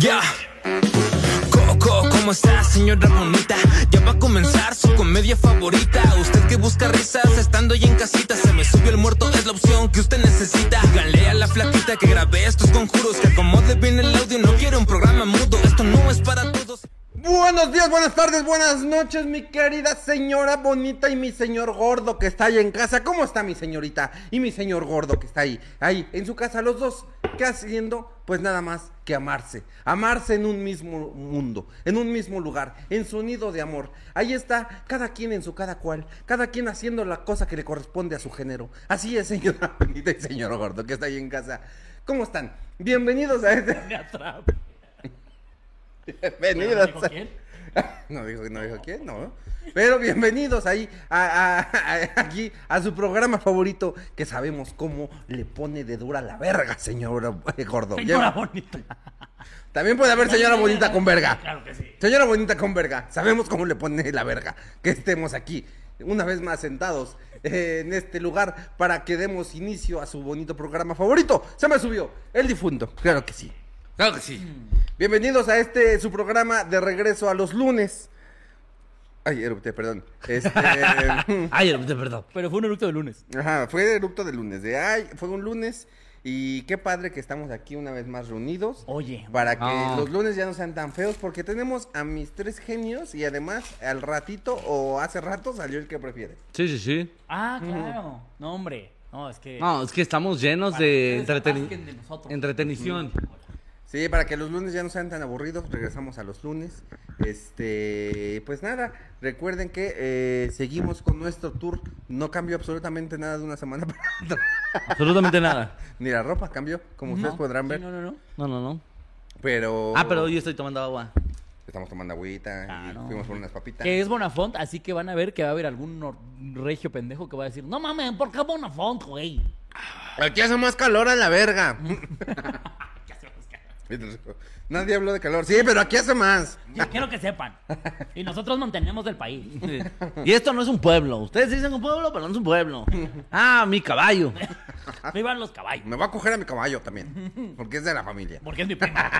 Ya. Coco, ¿cómo está, señora bonita? Ya va a comenzar su comedia favorita. Usted que busca risas estando ahí en casita. Se me subió el muerto, es la opción que usted necesita. Díganle a la flaquita que grabé estos conjuros. Que acomode bien el audio, no quiero un programa mudo. Esto no es para todos. Buenos días, buenas tardes, buenas noches, mi querida señora bonita y mi señor gordo que está ahí en casa. ¿Cómo está mi señorita y mi señor gordo que está ahí? Ahí, en su casa, los dos. ¿Qué haciendo? Pues nada más que amarse. Amarse en un mismo mundo, en un mismo lugar, en su nido de amor. Ahí está, cada quien en su cada cual, cada quien haciendo la cosa que le corresponde a su género. Así es, señora bonita y señor gordo que está ahí en casa. ¿Cómo están? Bienvenidos a este. Me. Bienvenidos. ¿Dijo quién? No dijo, no dijo quién, no. Pero bienvenidos ahí a, a- a- aquí a su programa favorito que sabemos cómo le pone de dura la verga, señora gordo. Señora bonita. También puede haber señora bonita con verga. Claro que sí. Señora bonita con verga, sabemos cómo le pone la verga que estemos aquí, una vez más sentados eh, en este lugar para que demos inicio a su bonito programa favorito. Se me subió, el difunto, claro que sí. Claro que sí. Bienvenidos a este su programa de regreso a los lunes. Ay, erupté, perdón. Este, Ay, erupté, perdón. Pero fue un eructo de lunes. ajá, fue erupto de lunes. De ay, fue un lunes y qué padre que estamos aquí una vez más reunidos. Oye. Para que Ah. los lunes ya no sean tan feos, porque tenemos a mis tres genios y además al ratito o hace rato salió el que prefiere. Sí, sí, sí. Ah, claro. No, hombre. No, es que. No, es que estamos llenos Para de rasquen de nosotros. entretenición. Sí, para que los lunes ya no sean tan aburridos, regresamos a los lunes. Este, pues nada, recuerden que eh, seguimos con nuestro tour. No cambió absolutamente nada de una semana para otra. Absolutamente nada. Ni la ropa cambió, como ustedes podrán ver. Sí, no, no, no. No, no, no. Pero. Ah, pero hoy estoy tomando agua. Estamos tomando agüita Ah, y no. fuimos por unas papitas. Que es Bonafont, así que van a ver que va a haber algún nor- regio pendejo que va a decir: No mames, ¿por qué Bonafont, güey? Aquí hace más calor a la verga. Nadie habló de calor. Sí, pero aquí hace más. Yo quiero que sepan. Y nosotros mantenemos el país. Y esto no es un pueblo. Ustedes dicen un pueblo, pero no es un pueblo. Ah, mi caballo. Vivan los caballos. Me voy a coger a mi caballo también. Porque es de la familia. Porque es mi prima.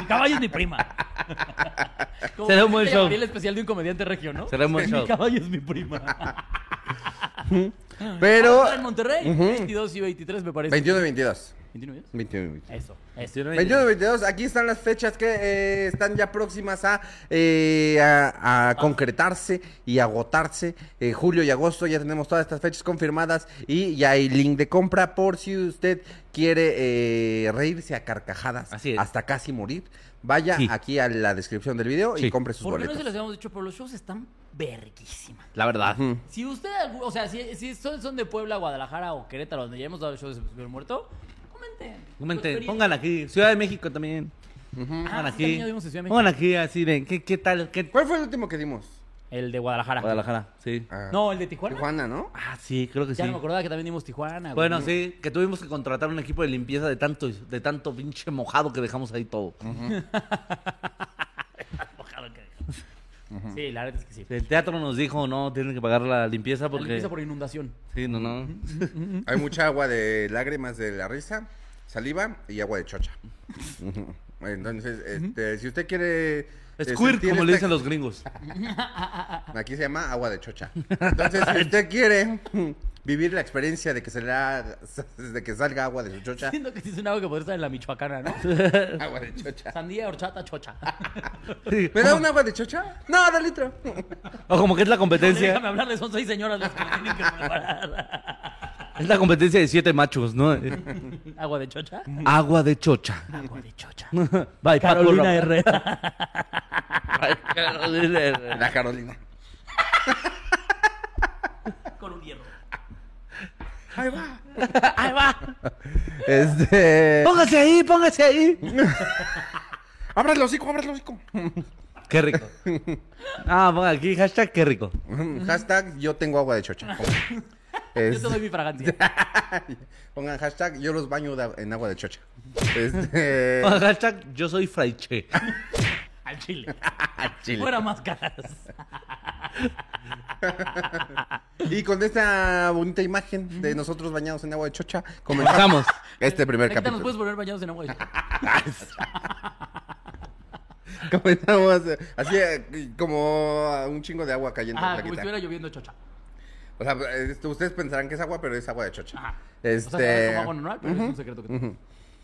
Mi caballo es mi prima. Como Será un buen show. el especial de un comediante regio, ¿no? Será un buen show. Mi caballo es mi prima. Pero. Ah, en Monterrey, 22 y 23 me parece. 21 y 22. 29 días. 21 y 22. Eso, eso. 21 y 22, aquí están las fechas que eh, están ya próximas a, eh, a, a concretarse y agotarse. Eh, julio y agosto ya tenemos todas estas fechas confirmadas y ya hay link de compra por si usted quiere eh, reírse a carcajadas Así es. hasta casi morir. Vaya Sí. aquí a la descripción del video y compre sus ¿Por qué no boletos. se los habíamos dicho? Pero los shows están verguísimas. La verdad. Si usted, o sea, si, si son, son de Puebla, Guadalajara o Querétaro, donde ya hemos dado shows de Super Muerto, comenten. Comenten, pongan aquí. Ciudad de México también. Ah, Pongan aquí. Pongan aquí así de ¿qué, qué tal? ¿Qué... ¿Cuál fue el último que dimos? El de Guadalajara. Guadalajara, sí. Ah, No, el de Tijuana. Tijuana, ¿no? Ah, sí, creo que sí. Ya no me acordaba que también dimos Tijuana. güey. Bueno, sí, que tuvimos que contratar un equipo de limpieza de tanto, de tanto pinche mojado que dejamos ahí todo. Ojalá que- Sí, la verdad es que sí. El teatro nos dijo, no, tienen que pagar la limpieza La porque... limpieza por inundación. Sí, no, no. Hay mucha agua de lágrimas de la risa, saliva y agua de chocha. Entonces, este, si usted quiere... eh, Squirt, como le esta- dicen los gringos. Aquí se llama agua de chocha. Entonces, si usted quiere vivir la experiencia de que se le haga- de que salga agua de su chocha, Siento que sí es un agua que podría estar en la Michoacana, ¿no? agua de chocha. Sandía, horchata, chocha. Sí. ¿Me da un agua de chocha? No, de litro. O como que es la Déjame competencia, hablarle, son seis señoras las que me tienen que preparar. Es la competencia de siete machos, ¿no? ¿Agua de chocha? Agua de chocha. Agua de chocha. Bye, Carolina. Herrera. Bye, Carolina Herrera. La Carolina. Con un hierro. Ahí va. Ahí va. Este. Póngase ahí, póngase ahí. Abra el hocico, abra el hocico. Qué rico. Ah, ponga aquí, hashtag qué rico. Hashtag yo tengo agua de chocha. Yo te doy mi fragancia. Pongan hashtag yo los baño de- en agua de chocha. Este. Hashtag yo soy fraiche. Al chile. Chile. Fuera máscaras. Y con esta bonita imagen de nosotros bañados en agua de chocha, comenzamos este primer Ahorita nos capítulo. puedes poner bañados en agua. de- Comenzamos eh, así eh, como un chingo de agua cayendo. Ajá, como si estuviera lloviendo chocha. O sea, esto, ustedes pensarán que es agua, pero es agua de chocha. Ajá. Este, O sea, como agua normal, pero es un secreto que tengo.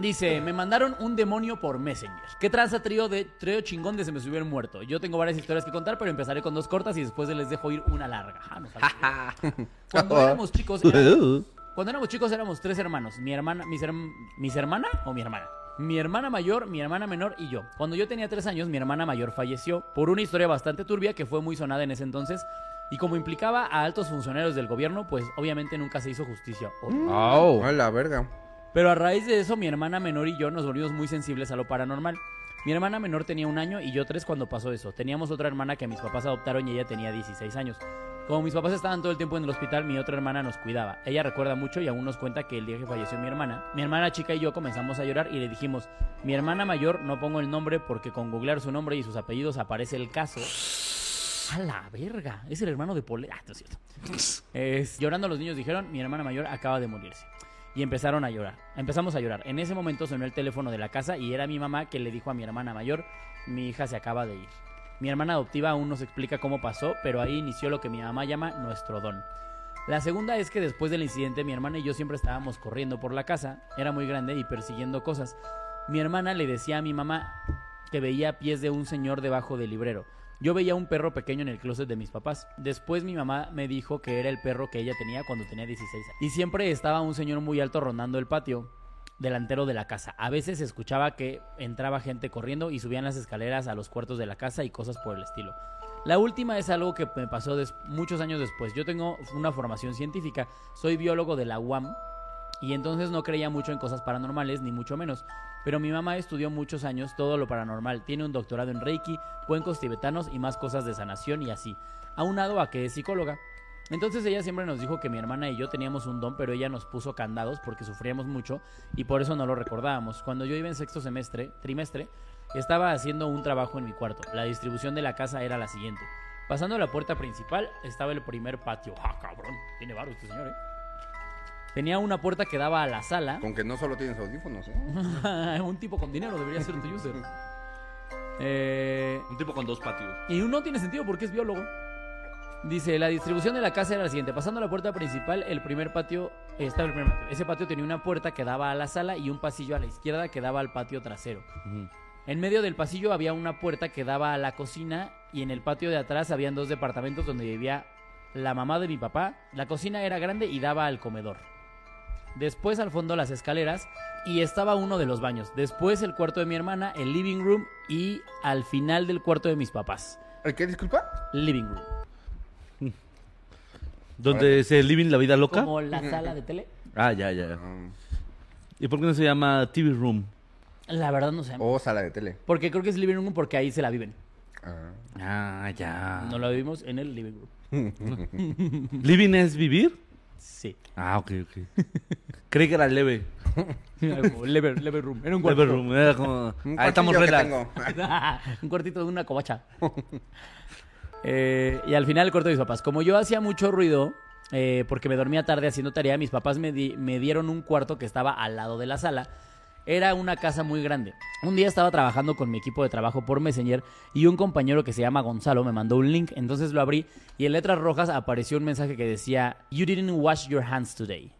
Dice, me mandaron un demonio por Messenger. ¿Qué tranza trío de trío chingón de se me subió el muerto? Yo tengo varias historias que contar, pero empezaré con dos cortas y después les dejo ir una larga. Ah, no. Cuando éramos chicos, era- cuando éramos chicos éramos tres hermanos. Mi hermana, mis, herm- mis hermana o mi hermana. Mi hermana mayor, mi hermana menor y yo. Cuando yo tenía tres años, mi hermana mayor falleció por una historia bastante turbia que fue muy sonada en ese entonces. Y como implicaba a altos funcionarios del gobierno, pues obviamente nunca se hizo justicia. Oh. a la verga. Pero a raíz de eso, mi hermana menor y yo nos volvimos muy sensibles a lo paranormal. Mi hermana menor tenía un año y yo tres cuando pasó eso. Teníamos otra hermana que mis papás adoptaron y ella tenía 16 años. Como mis papás estaban todo el tiempo en el hospital, mi otra hermana nos cuidaba. Ella recuerda mucho y aún nos cuenta que el día que falleció mi hermana, mi hermana chica y yo comenzamos a llorar y le dijimos, mi hermana mayor no pongo el nombre porque con googlear su nombre y sus apellidos aparece el caso. A la verga, es el hermano de Pole. Ah, no es cierto. Es- llorando los niños dijeron, mi hermana mayor acaba de morirse. Y empezaron a llorar. Empezamos a llorar. En ese momento sonó el teléfono de la casa y era mi mamá que le dijo a mi hermana mayor, mi hija se acaba de ir. Mi hermana adoptiva aún nos explica cómo pasó, pero ahí inició lo que mi mamá llama nuestro don. La segunda es que después del incidente mi hermana y yo siempre estábamos corriendo por la casa, era muy grande y persiguiendo cosas. Mi hermana le decía a mi mamá que veía pies de un señor debajo del librero. Yo veía un perro pequeño en el closet de mis papás. Después mi mamá me dijo que era el perro que ella tenía cuando tenía 16 años. Y siempre estaba un señor muy alto rondando el patio delantero de la casa. A veces se escuchaba que entraba gente corriendo y subían las escaleras a los cuartos de la casa y cosas por el estilo. La última es algo que me pasó muchos años después. Yo tengo una formación científica, soy biólogo de la UAM y entonces no creía mucho en cosas paranormales, ni mucho menos. Pero mi mamá estudió muchos años todo lo paranormal. Tiene un doctorado en Reiki, cuencos tibetanos y más cosas de sanación y así. Aunado a que es psicóloga. Entonces ella siempre nos dijo que mi hermana y yo teníamos un don, pero ella nos puso candados porque sufríamos mucho y por eso no lo recordábamos. Cuando yo iba en sexto semestre, trimestre, estaba haciendo un trabajo en mi cuarto. La distribución de la casa era la siguiente. Pasando la puerta principal estaba el primer patio. ¡Ah, cabrón! Tiene barro este señor, ¿eh? Tenía una puerta que daba a la sala. Con que no solo tienes audífonos, ¿eh? un tipo con dinero debería ser tu user. Eh, Un tipo con dos patios. y no tiene sentido porque es biólogo. Dice, la distribución de la casa era la siguiente. Pasando la puerta principal, el primer patio, estaba el primer patio. Ese patio tenía una puerta que daba a la sala y un pasillo a la izquierda que daba al patio trasero. En medio del pasillo había una puerta que daba a la cocina y en el patio de atrás habían dos departamentos donde vivía la mamá de mi papá. La cocina era grande y daba al comedor. Después al fondo las escaleras y estaba uno de los baños. Después el cuarto de mi hermana, el living room y al final del cuarto de mis papás. ¿El qué, disculpa? Living room. ¿Donde se living la vida loca? Como la sala de tele. Ah, ya, ya. Ah, ¿Y por qué no se llama TV Room? La verdad no sé. O sala de tele. Porque creo que es living room porque ahí se la viven. Ah. Ah, ya. No la vivimos en el living room. ¿Living es vivir? Sí. Ah, ok, ok. Creí que era leve. Como Lever, lever room. Era un Leve cuarto. room. Era como... Un Ah, estamos relax. un cuartito de una covacha. Eh, y al final el cuarto de mis papás. Como yo hacía mucho ruido, eh, porque me dormía tarde haciendo tarea, mis papás me, di- me dieron un cuarto que estaba al lado de la sala. Era una casa muy grande. Un día estaba trabajando con mi equipo de trabajo por Messenger y un compañero que se llama Gonzalo me mandó un link, entonces lo abrí y en letras rojas apareció un mensaje que decía You didn't wash your hands today.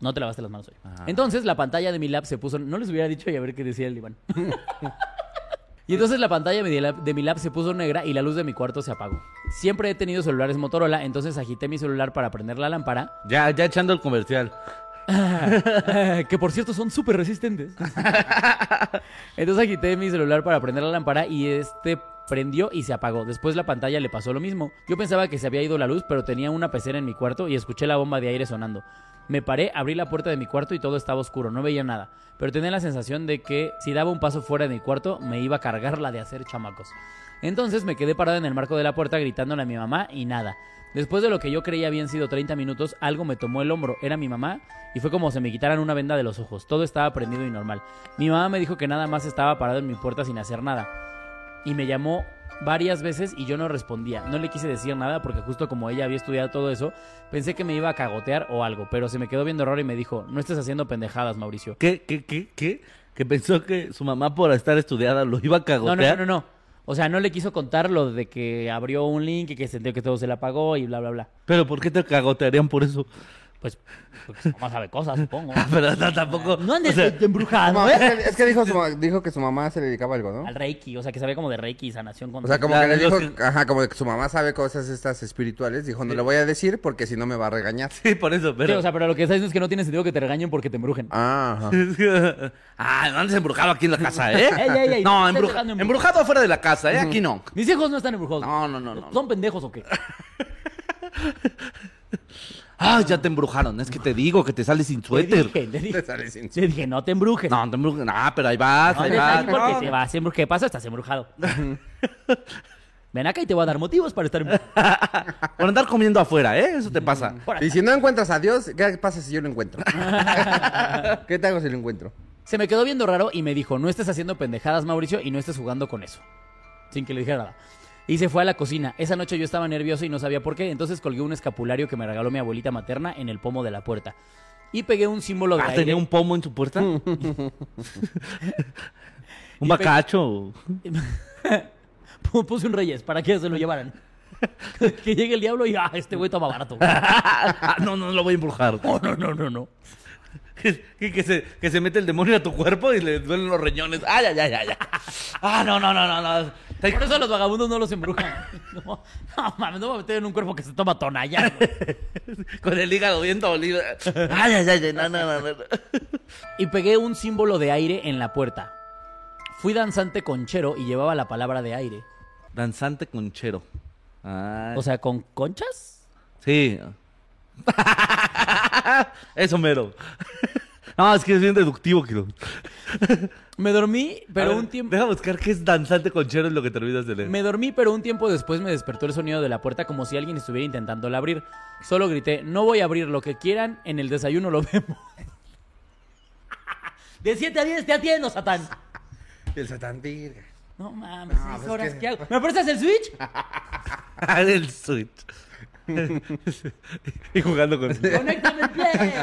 No te lavaste las manos hoy. Entonces la pantalla de mi lab se puso, no les hubiera dicho y a ver qué decía el Iván. Y entonces la pantalla de mi lab- de mi lab se puso negra y la luz de mi cuarto se apagó. Siempre he tenido celulares Motorola, entonces agité mi celular para prender la lámpara, Ya, ya echando el comercial. que por cierto son súper resistentes. Entonces agité mi celular para prender la lámpara y este prendió y se apagó. Después la pantalla le pasó lo mismo. Yo pensaba que se había ido la luz, pero tenía una pecera en mi cuarto y escuché la bomba de aire sonando. Me paré, abrí la puerta de mi cuarto y todo estaba oscuro, no veía nada. Pero tenía la sensación de que si daba un paso fuera de mi cuarto, me iba a cargar la de hacer chamacos. Entonces me quedé parado en el marco de la puerta gritándole a mi mamá y nada. Después de lo que yo creía habían sido 30 minutos, algo me tomó el hombro, era mi mamá, y fue como si me quitaran una venda de los ojos. Todo estaba prendido y normal. Mi mamá me dijo que nada más estaba parado en mi puerta sin hacer nada. Y me llamó varias veces y yo no respondía. No le quise decir nada porque justo como ella había estudiado todo eso, pensé que me iba a cagotear o algo, pero se me quedó viendo raro y me dijo, no estés haciendo pendejadas, Mauricio. ¿Qué, qué, qué, qué? Que pensó que su mamá por estar estudiada lo iba a No, cagotear. no, no, no, no. O sea, no le quiso contar lo de que abrió un link y que sintió que todo se le apagó y bla, bla, bla. Pero ¿por qué te cagotearían por eso? Pues, porque su mamá sabe cosas, supongo. Pero no, tampoco. No andes o sea, embrujado, No, ¿eh? es que, dijo, su ma- dijo que su mamá se le dedicaba a algo, ¿no? Al Reiki, o sea, que sabía como de Reiki y sanación con... O sea, como que le dijo, sí. ajá, como que su mamá sabe cosas estas espirituales. Dijo, no le voy a decir porque si no me va a regañar. Sí, por eso, Sí, pero. o sea, pero lo que está diciendo es que no tiene sentido que te regañen porque te embrujen. Ah, ajá. ah, no andes embrujado aquí en la casa, ¿eh? Ey, ey, ey, no, no estés embruja- dejando embrujar. embrujado afuera de la casa, ¿eh? Aquí no. Mis hijos no están embrujados. No, no, no, no. ¿Son pendejos o qué? Ah, ya te embrujaron. Es que te digo que te sales sin Le suéter. dije, le Te dije, sale sin le dije, no te embrujes. No, te embrujan. Ah, pero ahí vas, No ahí vas. ahí porque te vas a embrujar. ¿Qué pasa? Estás embrujado. Ven acá y te voy a dar motivos para estar embrujado. Por andar comiendo afuera, ¿eh? Eso te pasa. Por acá. Y si no encuentras a Dios, ¿qué pasa si yo lo encuentro? ¿Qué te hago si lo encuentro? Se me quedó viendo raro y me dijo, no estés haciendo pendejadas, Mauricio, y no estés jugando con eso. Sin que le dijera nada. Y se fue a la cocina. Esa noche yo estaba nervioso y no sabía por qué, entonces colgué un escapulario que me regaló mi abuelita materna en el pomo de la puerta. Y pegué un símbolo de Ah, aire. tenía un pomo en su puerta. un bacacho. Puse un reyes para que se lo llevaran. que llegue el diablo y ah, este güey toma barato. Ah, no, no lo voy a embrujar. No, no, no, no, no. Que, que- que se, que se mete el demonio a tu cuerpo y le duelen los riñones. Ay, ay, ay, ay. ay. Ah, no, no, no, no, no. Por eso los vagabundos no los embrujan. No, no mames, no me voy a meter en un cuerpo que se toma tonalla. Con el hígado bien dolido. Ay, ay, ay, no, no, no, no. Y pegué un símbolo de aire en la puerta. Fui danzante conchero y llevaba la palabra de aire. Danzante conchero. Ay. O sea, ¿con conchas? Sí. Eso mero. No, es que es bien deductivo, Kiro. Me dormí, pero A ver, un tiempo... Deja buscar qué es danzante conchero en lo que te olvidas de leer. Me dormí, pero un tiempo después me despertó el sonido de la puerta como si alguien estuviera intentándola abrir. Solo grité, no voy a abrir lo que quieran, en el desayuno lo vemos. De 7 a 10 te atiendo, Satán. El satán virga. No mames, No, seis pues horas, que- ¿qué hago? ¿Me prestas el Switch? Ah, el Switch. y jugando con... ¡Conéctame el play!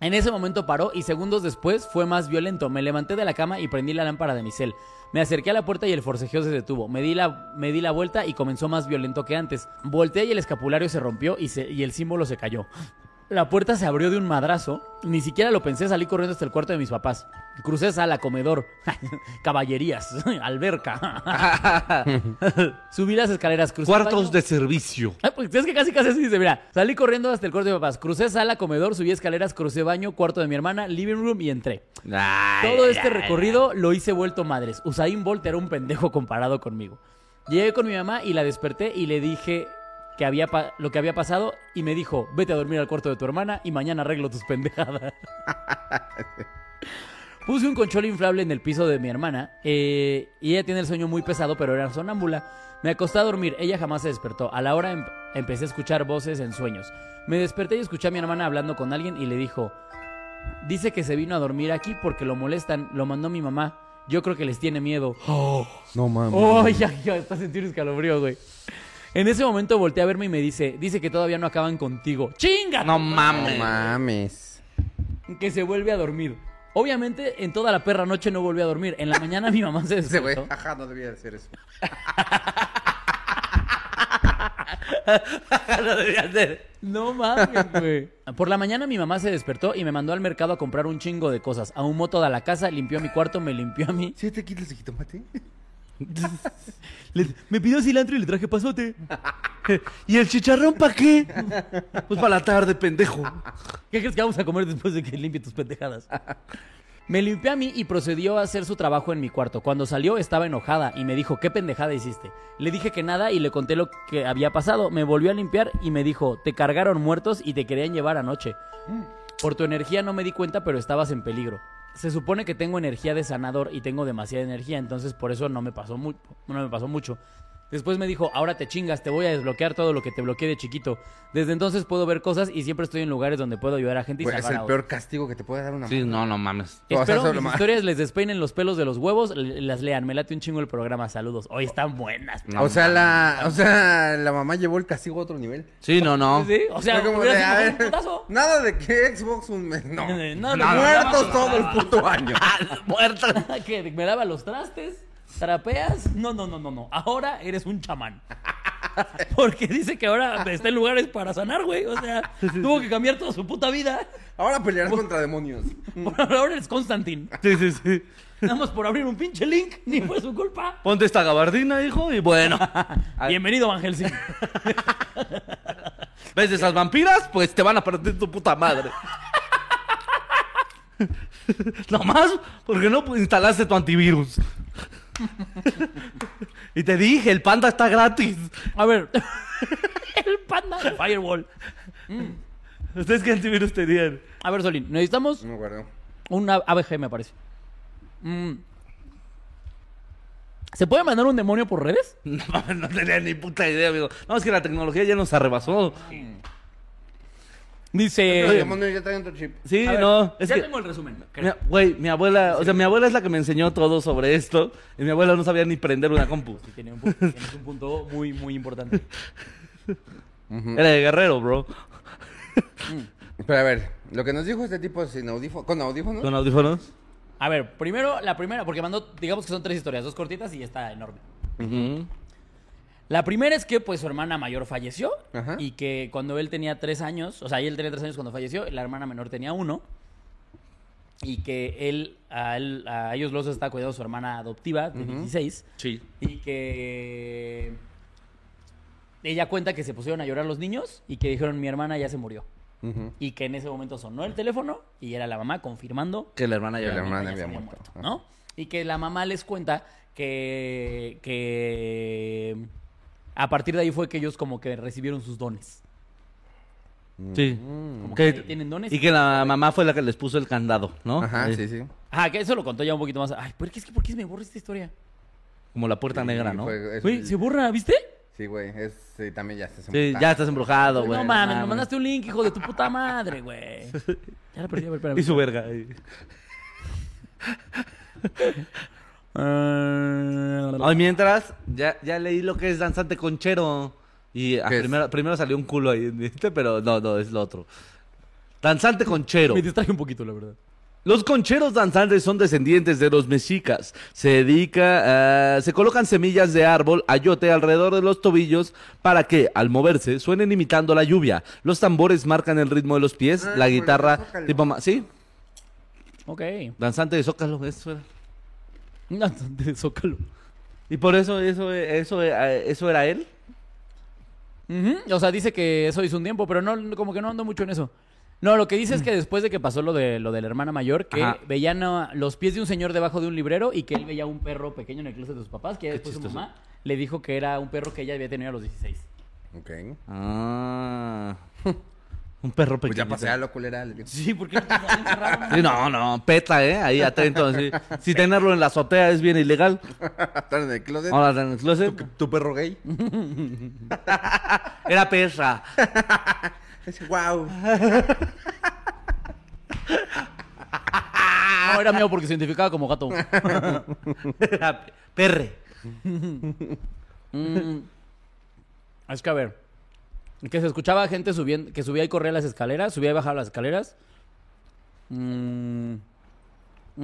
En ese momento paró y segundos después fue más violento. Me levanté de la cama y prendí la lámpara de mi cel. Me acerqué a la puerta y el forcejeo se detuvo. Me di la, me di la vuelta y comenzó más violento que antes. Volteé y el escapulario se rompió y, se- y el símbolo se cayó. La puerta se abrió de un madrazo. Ni siquiera lo pensé, salí corriendo hasta el cuarto de mis papás. Crucé sala, comedor, caballerías, alberca. Subí las escaleras, crucé Cuartos baño. de servicio. Pues es que casi casi así dice, mira, salí corriendo hasta el cuarto de mis papás, crucé sala, comedor, subí escaleras, crucé baño, cuarto de mi hermana, living room y entré. Ay, Todo este ay, recorrido lo hice vuelto madres. Usain Bolt era un pendejo comparado conmigo. Llegué con mi mamá y la desperté y le dije que había lo que había pasado y me dijo, vete a dormir al cuarto de tu hermana y mañana arreglo tus pendejadas. Puse un conchol inflable en el piso de mi hermana eh, y ella tiene el sueño muy pesado, pero era sonámbula. Me acosté a dormir, ella jamás se despertó. A la hora em- empecé a escuchar voces en sueños. Me desperté y escuché a mi hermana hablando con alguien y le dijo, dice que se vino a dormir aquí porque lo molestan, lo mandó mi mamá. Yo creo que les tiene miedo. No mames. Oh, ya, ya, está sentir escalofrío, güey. En ese momento volteé a verme y me dice, dice que todavía no acaban contigo. ¡Chinga! No No mames. mames. Que se vuelve a dormir. Obviamente, en toda la perra noche no volvió a dormir. En la mañana mi mamá se despertó. ajá, no debía de ser eso. Lo debía hacer. No mames, güey. Por la mañana mi mamá se despertó y me mandó al mercado a comprar un chingo de cosas. Ahumó toda la casa, limpió mi cuarto, me limpió a mí. ¿Siete kilos de jitomate? Le- me pidió cilantro y le traje pasote. ¿Y el chicharrón para qué? Pues para la tarde, pendejo. ¿Qué crees que vamos a comer después de que limpie tus pendejadas? Me limpió a mí y procedió a hacer su trabajo en mi cuarto. Cuando salió estaba enojada y me dijo, ¿qué pendejada hiciste? Le dije que nada y le conté lo que había pasado. Me volvió a limpiar y me dijo, te cargaron muertos y te querían llevar anoche. Por tu energía no me di cuenta, pero estabas en peligro. Se supone que tengo energía de sanador y tengo demasiada energía, entonces por eso no me pasó, no me pasó mucho. Después me dijo, ahora te chingas, te voy a desbloquear todo lo que te bloqueé de chiquito. Desde entonces puedo ver cosas y siempre estoy en lugares donde puedo ayudar a gente y Güey, es salvar el a otros. peor castigo que te puede dar una Sí, no, no mames. O sea, Espero mis ma- historias les despeinen los pelos de los huevos, l- las lean. Me late un chingo el programa. Saludos. Hoy están buenas. No, o sea, la, o sea, la mamá llevó el castigo a otro nivel. Sí, no, no. Sí, O sea, Fue como hubiera de, sido a mejor un ver, putazo. Nada de que Xbox un mes. No. No, no, No, no, muertos no, todo el puto año. Muerta. que me lava los trastes, trapeas. No, no, no, no, no. Ahora eres un chamán. Porque dice que ahora está en lugares para sanar, güey. O sea, tuvo que cambiar toda su puta vida. Ahora pelearás contra demonios. Por ahora eres Constantin. Sí, sí, sí. Nada más por abrir un pinche link, ni fue su culpa. Ponte esta gabardina, hijo, y bueno. Bienvenido, Van Helsing. ¿Ves esas vampiras? Pues te van a partir tu puta madre. Nomás porque no instalaste tu antivirus. y te dije, el panda está gratis. A ver. El panda de Firewall. ¿Ustedes qué antivirus tenían? A ver, Solín, necesitamos No un ABG, me parece. Mm. ¿Se puede mandar un demonio por redes? No, no tenía ni puta idea, amigo. No, es que la tecnología ya nos arrebasó. Los Dice. demonios ya chip. Sí, A ver, no, es ya que... tengo el resumen. Güey, mi abuela, o sea, mi abuela es la que me enseñó todo sobre esto. Y mi abuela no sabía ni prender una compu. Sí, tiene un, pu- tienes un punto muy, muy importante. Era de guerrero, bro. Pero a ver, lo que nos dijo este tipo sin audífono, con audífonos. ¿Con audífonos? A ver, primero, la primera, porque mandó, digamos que son tres historias, dos cortitas y está enorme. Ujú. La primera es que, pues, su hermana mayor falleció Ajá. y que cuando él tenía tres años, o sea, él tenía tres años cuando falleció, la hermana menor tenía uno, y que él, a, él, a ellos los estaba cuidando su hermana adoptiva de 16, Sí. y que ella cuenta que se pusieron a llorar los niños y que dijeron, mi hermana ya se murió. Y que en ese momento sonó el teléfono y era la mamá confirmando Que la hermana Que ya la hermana había había muerto. muerto, ¿no? Y que la mamá les cuenta que, que a partir de ahí fue que ellos como que recibieron sus dones. Sí. Como Que- que tienen dones. Y que la mamá fue la que les puso el candado, ¿no? Ajá, Eh, sí, sí. Ah, que eso lo contó ya un poquito más. Ay, ¿por qué es que por qué me borra esta historia? Como la puerta negra, ¿no? fue- es- Güey, se borra, ¿viste? Sí, güey. Es, sí, también ya estás Sí, ya estás embrujado, güey. no mames, me mandaste un link, hijo de tu puta madre, güey. Ya la perdí, a ver, espérame. Y su verga. ahí. Ay, mientras, ya, ya leí lo que es danzante conchero. Y primero, primero salió un culo ahí, ¿viste? Pero no, no, es lo otro. Danzante conchero. Me distraje un poquito, la verdad. Los concheros danzantes son descendientes de los mexicas. Se dedica, ah, se colocan semillas de árbol, ayote alrededor de los tobillos para que, al moverse, suenen imitando la lluvia. Los tambores marcan el ritmo de los pies, Ah, la guitarra, tipo, sí, Ok. danzante de zócalo, eso era. No, de Zócalo. Y por eso, eso, eso, eso era él. O sea, dice que eso hizo un tiempo, pero no, como que no ando mucho en eso. No, lo que dice es que después de que pasó lo de lo de la hermana mayor, que Ajá. veían a- los pies de un señor debajo de un librero y que él veía un perro pequeño en el closet de sus papás, que ya Qué después su mamá le dijo que era un perro que ella había tenido a los 16. Ok. Ah, un perro Pues pequeño. ya pasé a lo culera. Sí, porque Sí, no, no, peta, ¿eh? Ahí atento. así. Si tenerlo en la azotea es bien ilegal. Estar en el closet. Ahora en el closet. Tu, tu perro gay. Era perra. Wow. No, era mío porque se identificaba como gato. Era perre. Mm. Es que a ver, que se escuchaba gente subiendo, que subía y corría las escaleras, subía y bajaba las escaleras. Mm.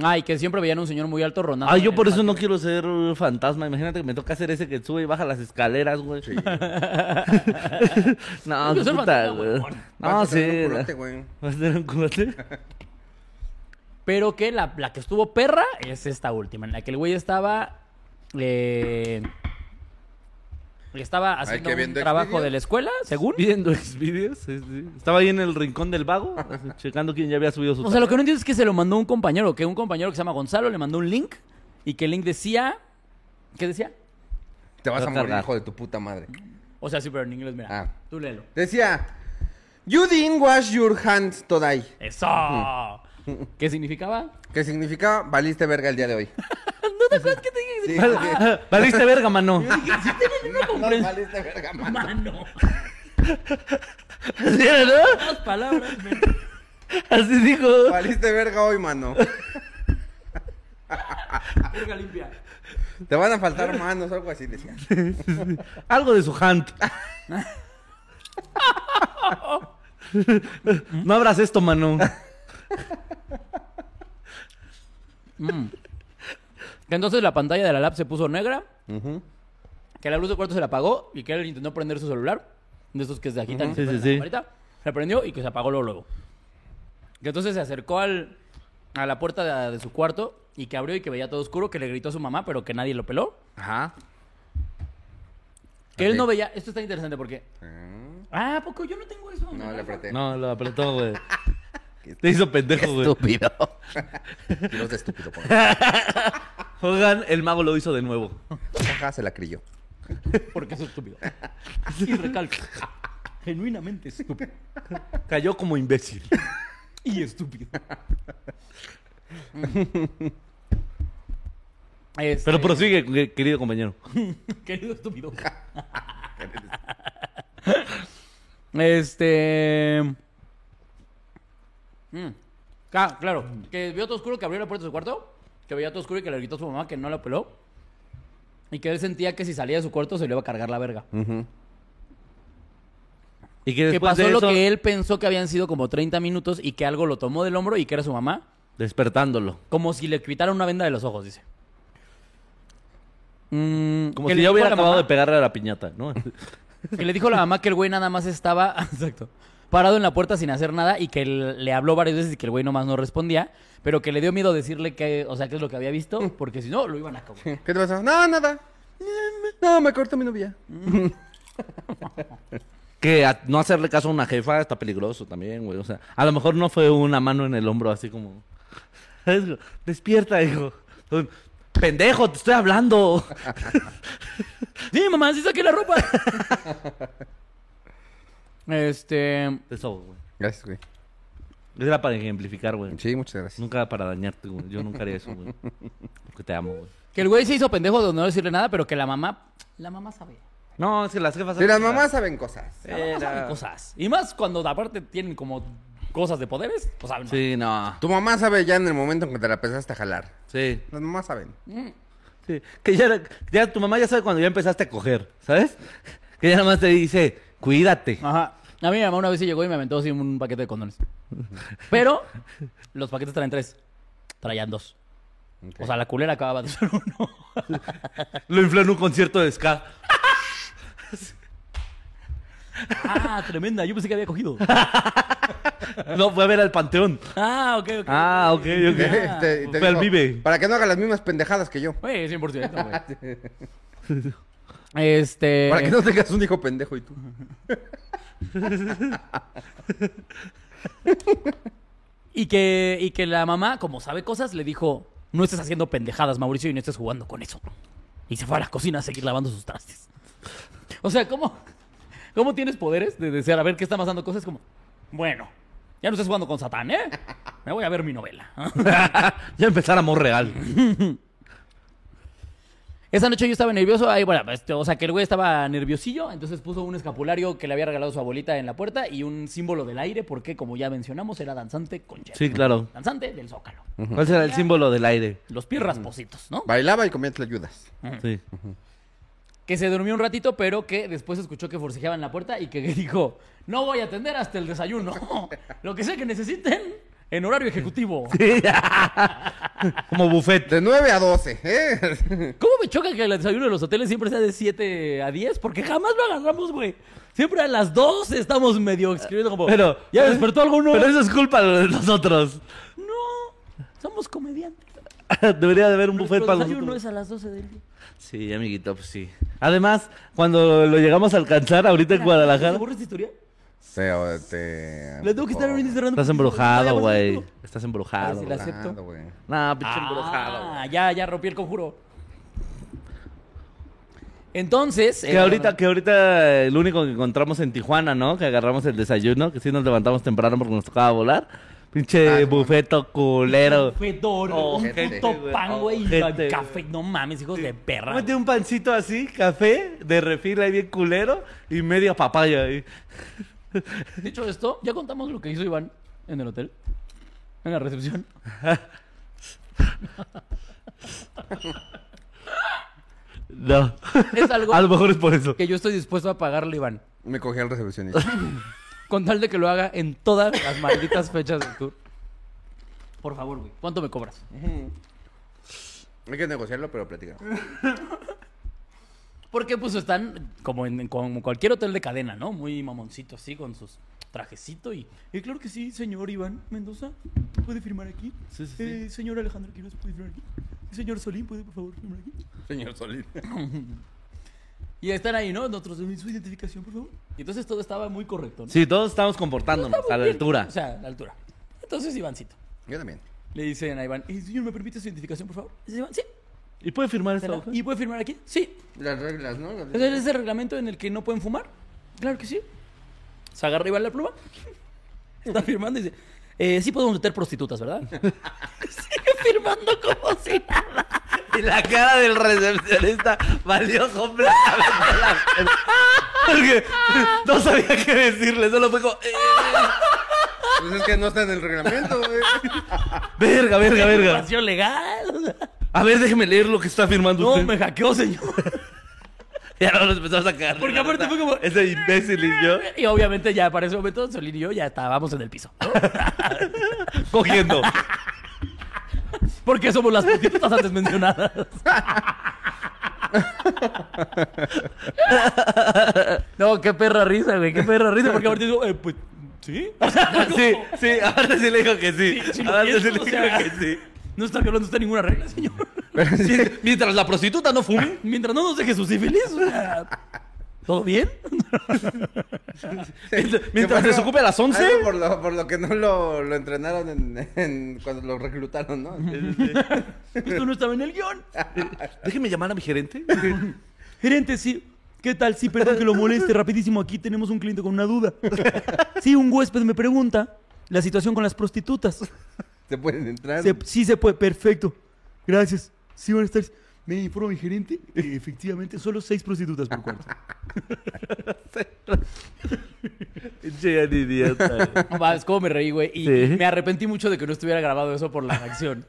Ay, que siempre veían un señor muy alto rondando. Ay, yo por eso no quiero ser fantasma. Imagínate que me toca hacer ese que sube y baja las escaleras, güey. Sí. No, soy puta, fantasma, güey. No, a sí. tener un culote, güey. ¿Vas a tener un culote? Pero que la, la que estuvo perra es esta última, en la que el güey estaba. eh, Estaba haciendo que un viendo trabajo Xvideos. de la escuela, según. Viendo Xvideos. sí, sí. Estaba ahí en el rincón del vago, así, checando quién ya había subido su O sea, lo que no entiendo es que se lo mandó un compañero, que un compañero que se llama Gonzalo le mandó un link y que el link decía... ¿Qué decía? Te vas Va a a morir, hijo de tu puta madre. O sea, sí, pero en inglés, mira. Ah. Tú léelo. Decía, You didn't wash your hands today. ¡Eso! ¿Qué significaba? Que significa valiste verga el día de hoy. ¿No te acuerdas que te dije? Sí, sí. Valiste verga, mano. Sí tienen una No, comprensión. valiste verga, mano. Mano. ¿Sí, no? Dos palabras, men. Así dijo. Valiste verga hoy, mano. Verga limpia. Te van a faltar manos algo así, decía. Algo de su hand. No abras esto, mano. Que entonces la pantalla de la lab se puso negra. Que la luz del cuarto se la apagó y que él intentó prender su celular. De esos que se agitan. y se Sí, prenden sí, la sí. Se prendió y que se apagó luego. luego. Que entonces se acercó al, a la puerta de, de su cuarto y que abrió y que veía todo oscuro, que le gritó a su mamá, pero que nadie lo peló. Ajá. Que Ok. él no veía. Esto está interesante porque. Ah, ¿a poco yo no tengo eso. No, le apreté. No, lo apretó, güey. Te hizo pendejo, güey. Estúpido. Dios de estúpido. por Oigan, el mago lo hizo de nuevo. Ajá, se la creyó. Porque es estúpido. Y recalco. Genuinamente estúpido. Cayó como imbécil. Y estúpido. Este, Pero prosigue, que- querido compañero. Querido estúpido. este. Mm. Ah, claro. Que vio todo oscuro, que abrió la puerta de su cuarto. Que veía todo oscuro y que le gritó a su mamá que no la peló. Y que él sentía que si salía de su cuarto se le iba a cargar la verga. Y que Que después pasó de lo que él pensó que habían sido como 30 minutos y que algo lo tomó del hombro y que era su mamá. despertándolo. Como si le quitaran una venda de los ojos, dice. Mm, Como que si le ya dijo hubiera a la acabado mamá- de pegarle a la piñata, ¿no? Que le dijo la mamá que el güey nada más estaba, exacto, parado en la puerta sin hacer nada y que él- le habló varias veces y que el güey nomás no respondía, pero que le dio miedo decirle que, o sea, qué es lo que había visto, porque si no, lo iban a acabar. ¿Qué te pasó? No, nada. No, me cortó mi novia. Que a- no hacerle caso a una jefa está peligroso también, güey. O sea, a lo mejor no fue una mano en el hombro así como... "Es- Despierta, hijo. Pendejo, te estoy hablando. Sí, mamá, sí saqué la ropa. Este, Eso, güey. Gracias, güey. Era para ejemplificar, güey. Sí, muchas gracias. Nunca para dañarte, güey. Yo nunca haría eso, güey. Porque te amo, güey. que el güey se hizo pendejo de no decirle nada, pero que la mamá, la mamá sabe. No, es que las jefas... Sí, las mamás saben cosas. La mamá sabe Era- cosas. Y más cuando aparte tienen como cosas de poderes, pues saben. Sí, no. Tu mamá sabe ya en el momento en que te la empezaste a jalar. Sí. Las mamás saben. Sí, que ya, era- ya tu mamá ya sabe cuando ya empezaste a coger, ¿sabes? Que ya nada más te dice, cuídate. Ajá. A mí mi mamá una vez sí llegó y me aventó así un paquete de condones. Pero los paquetes traen tres. Traían dos. O sea, la culera acababa de ser uno. Lo infló en un concierto de ska. ah, tremenda. Yo pensé que había cogido. No, fue a ver al panteón. Ah, ok, ok. Ah, ok, ok. Te- te Fue al dijo, Vive. Para que no haga las mismas pendejadas que yo. Güey, 100%, güey. Este. Para que no tengas un hijo pendejo y tú. Y que, y que la mamá, como sabe cosas, le dijo: No estés haciendo pendejadas, Mauricio, y no estés jugando con eso. Y se fue a la cocina a seguir lavando sus trastes. O sea, ¿cómo, cómo tienes poderes de desear a ver qué está pasando cosas? Como, bueno, ya no estás jugando con Satán, ¿eh? Me voy a ver mi novela. ya empezar amor real. Esa noche yo estaba nervioso, ahí, bueno, este, o sea, que el güey estaba nerviosillo, entonces puso un escapulario que le había regalado su abuelita en la puerta y un símbolo del aire, porque como ya mencionamos, era danzante con chela. Sí, claro. Danzante del zócalo. ¿Cuál será el símbolo del aire? Los pies raspositos, ¿no? Bailaba y comía ayudas. Sí. Que se durmió un ratito, pero que después escuchó que forcejeaba en la puerta y que dijo, no voy a atender hasta el desayuno. Lo que sé que necesiten en horario ejecutivo. Como buffet. De 9 a 12, ¿eh? ¿Cómo me choca que el desayuno de los hoteles siempre sea de 7 a 10? Porque jamás lo agarramos, güey. Siempre a las 12 estamos medio escribiendo como... Pero- ¿Ya despertó alguno? Pero eso es culpa de nosotros. No, somos comediantes. Debería de haber un buffet para desayuno nosotros. es a las 12 del día. Sí, amiguito, pues sí. Además, cuando lo llegamos a alcanzar ahorita en Guadalajara, ¿Seguro esta historia? Te, te... La tengo que estar ahorita cerrando. estás embrujado, güey. Estás embrujado. A ver si la güey. acepto. Güey. No, pinche embrujado. Ah, güey. ya, ya rompí el conjuro. Entonces. Que eh, ahorita, que ahorita el único que encontramos en Tijuana, ¿no? Que agarramos el desayuno, que sí nos levantamos temprano porque nos tocaba volar. Pinche Ah, bufeto culero. Fue duro, un puto güey, pan, güey, y ojete, café. No mames, hijos de perra. Mete un pancito así, café, de refil ahí bien culero y media papaya ahí. Dicho esto, ya contamos lo que hizo Iván en el hotel. En la recepción. No. Es algo A lo mejor es por eso. que yo estoy dispuesto a pagarle, Iván. Me cogí al recepcionista. Con tal de que lo haga en todas las malditas fechas del tour. Por favor, güey. ¿Cuánto me cobras? Hay que negociarlo, pero platicamos. Porque pues están como en como cualquier hotel de cadena, ¿no? Muy mamoncito así con sus trajecito y, claro que sí, señor Iván Mendoza, ¿puede firmar aquí? Sí, sí, sí. Eh, señor Alejandro Quiroz, ¿puede firmar aquí? Señor Solín, ¿puede por favor firmar aquí? Señor Solís. Y están ahí, ¿no? Nosotros, su identificación, por favor. Y entonces todo estaba muy correcto, ¿no? Sí, todos estamos comportándonos a la bien, altura. O sea, a la altura. Entonces, Ivancito, Yo también. le dicen a Iván, "Eh, señor, ¿me permite su identificación, por favor? Dice Iván, sí. ¿Y puede firmar esta hoja? ¿Y puede firmar aquí? Sí. Las reglas, ¿no? Las- ¿Es ese reglamento en el que no pueden fumar? Claro que sí. Se agarra Iván la pluma. Está firmando y dice, eh, sí podemos meter prostitutas, ¿verdad? Sigue firmando como si nada. Y la cara del recepcionista valió completamente la pena. Porque no sabía qué decirle, solo fue como... eh, Pues es que no está en el reglamento, güey. verga, verga, verga. Información legal. A ver, déjeme leer lo que está firmando No, usted. me hackeó, señor. Ya no nos empezamos a sacar. Porque aparte fue como- Ese imbécil y yo Y obviamente ya para ese momento Solín y yo ya estábamos en el piso. ¿no? cogiendo. Porque somos las prostitutas antes mencionadas. No, qué perra risa, güey. Qué perra risa. Porque ahorita digo, eh, pues, ¿sí? Sí, sí, ahora sí le dijo que sí. Sí, lo ahora sí le o dijo sea. que sí. No está violando usted ninguna regla, señor. Mientras la prostituta no fume. Mientras no nos deje su sífilis, o sea, ¿todo bien? Mientras se ocupe a las 11. Algo por lo, por lo que no lo, lo entrenaron en, en- cuando lo reclutaron, ¿no? Esto no estaba en el guion. Déjeme llamar a mi gerente. Gerente, sí. ¿Qué tal? Sí, perdón que lo moleste rapidísimo. Aquí tenemos un cliente con una duda. Sí, un huésped me pregunta la situación con las prostitutas. Se pueden entrar. Se- sí se puede, perfecto. Gracias. Sí, buenas tardes. Me informa mi gerente que efectivamente solo seis prostitutas por cuarto. Che, idiota. No mames, cómo me reí, güey. Y Sí. me arrepentí mucho de que no estuviera grabado eso por la reacción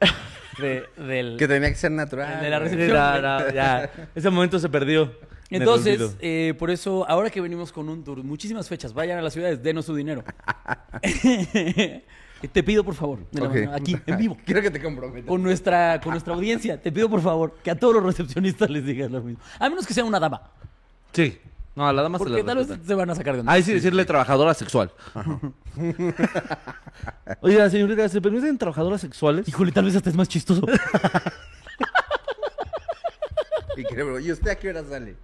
de, del... Que tenía que ser natural. De la güey. recepción. No, no, ya. Ese momento se perdió. en el Entonces, olvido. eh, por eso, ahora que venimos con un tour, muchísimas fechas, vayan a las ciudades, denos su dinero. Te pido, por favor, de la Ok. mano, aquí, en vivo, Quiero que te comprometas. con nuestra, con nuestra audiencia, te pido, por favor, que a todos los recepcionistas les digas lo mismo. A menos que sea una dama, Sí. No, a la dama se porque le tal vez se van a sacar de onda. Ay, sí, decirle trabajadora sexual. Oiga, señorita, ¿se permiten trabajadoras sexuales? Híjole, tal vez hasta es más chistoso. Y, quiero- ¿Y usted a qué hora sale?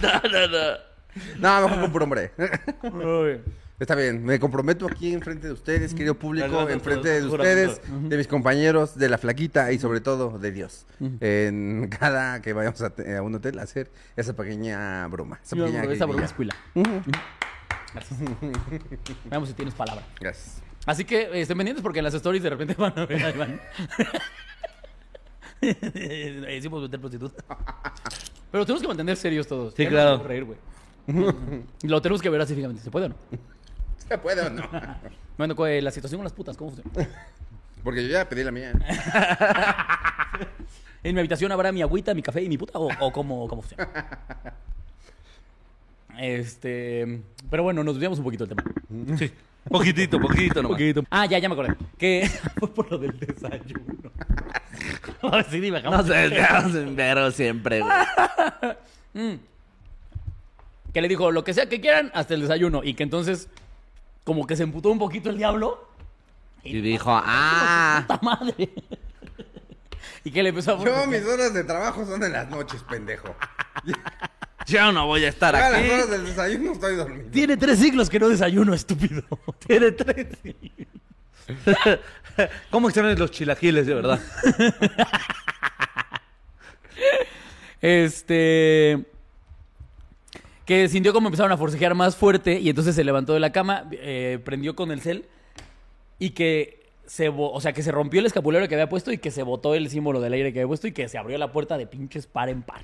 No, no, no. No, mejor con puro hombre. Está bien, me comprometo aquí enfrente de ustedes, querido público, enfrente de ustedes, de mis compañeros, de la flaquita y sobre todo de Dios. En cada que vayamos a, un hotel a hacer esa pequeña broma. Esa Yo, pequeña esa broma jiribilla. es cuila. Gracias. Veamos si tienes palabra. Gracias. Así que eh, estén pendientes porque en las stories de repente van a ver a Iván. Podemos meter prostituta. Pero tenemos que mantener serios todos. Sí, claro. reír, güey. Lo tenemos que ver así fijamente. ¿Se puede o no? ¿Se puede o no? Bueno, eh, la situación con las putas, ¿cómo funciona? Porque yo ya pedí la mía. ¿En mi habitación habrá mi agüita, mi café y mi puta? ¿O, o cómo, cómo funciona? Este. Pero bueno, nos desviamos un poquito del tema. Sí. Poquitito, poquito nomás. Poquito. Ah, ya, ya me acordé. Que fue por lo del desayuno. Ahora sí, dime, No en vero siempre, güey. que le dijo lo que sea que quieran hasta el desayuno y que entonces como que se emputó un poquito el diablo Y dijo, ah, ¡Puta madre! y que le empezó a Yo, mis horas de trabajo son en las noches, pendejo. Yo no voy a estar Ya a las aquí. horas del desayuno estoy dormido. Tiene tres siglos que no desayuno, estúpido. Tiene tres. ¿Cómo extrañan los chilaquiles, de verdad? Este. Que sintió como empezaron a forcejear más fuerte y entonces se levantó de la cama, eh, prendió con el cel y que se, o sea, que se rompió el escapulario que había puesto y que se botó el símbolo del aire que había puesto y que se abrió la puerta de pinches par en par.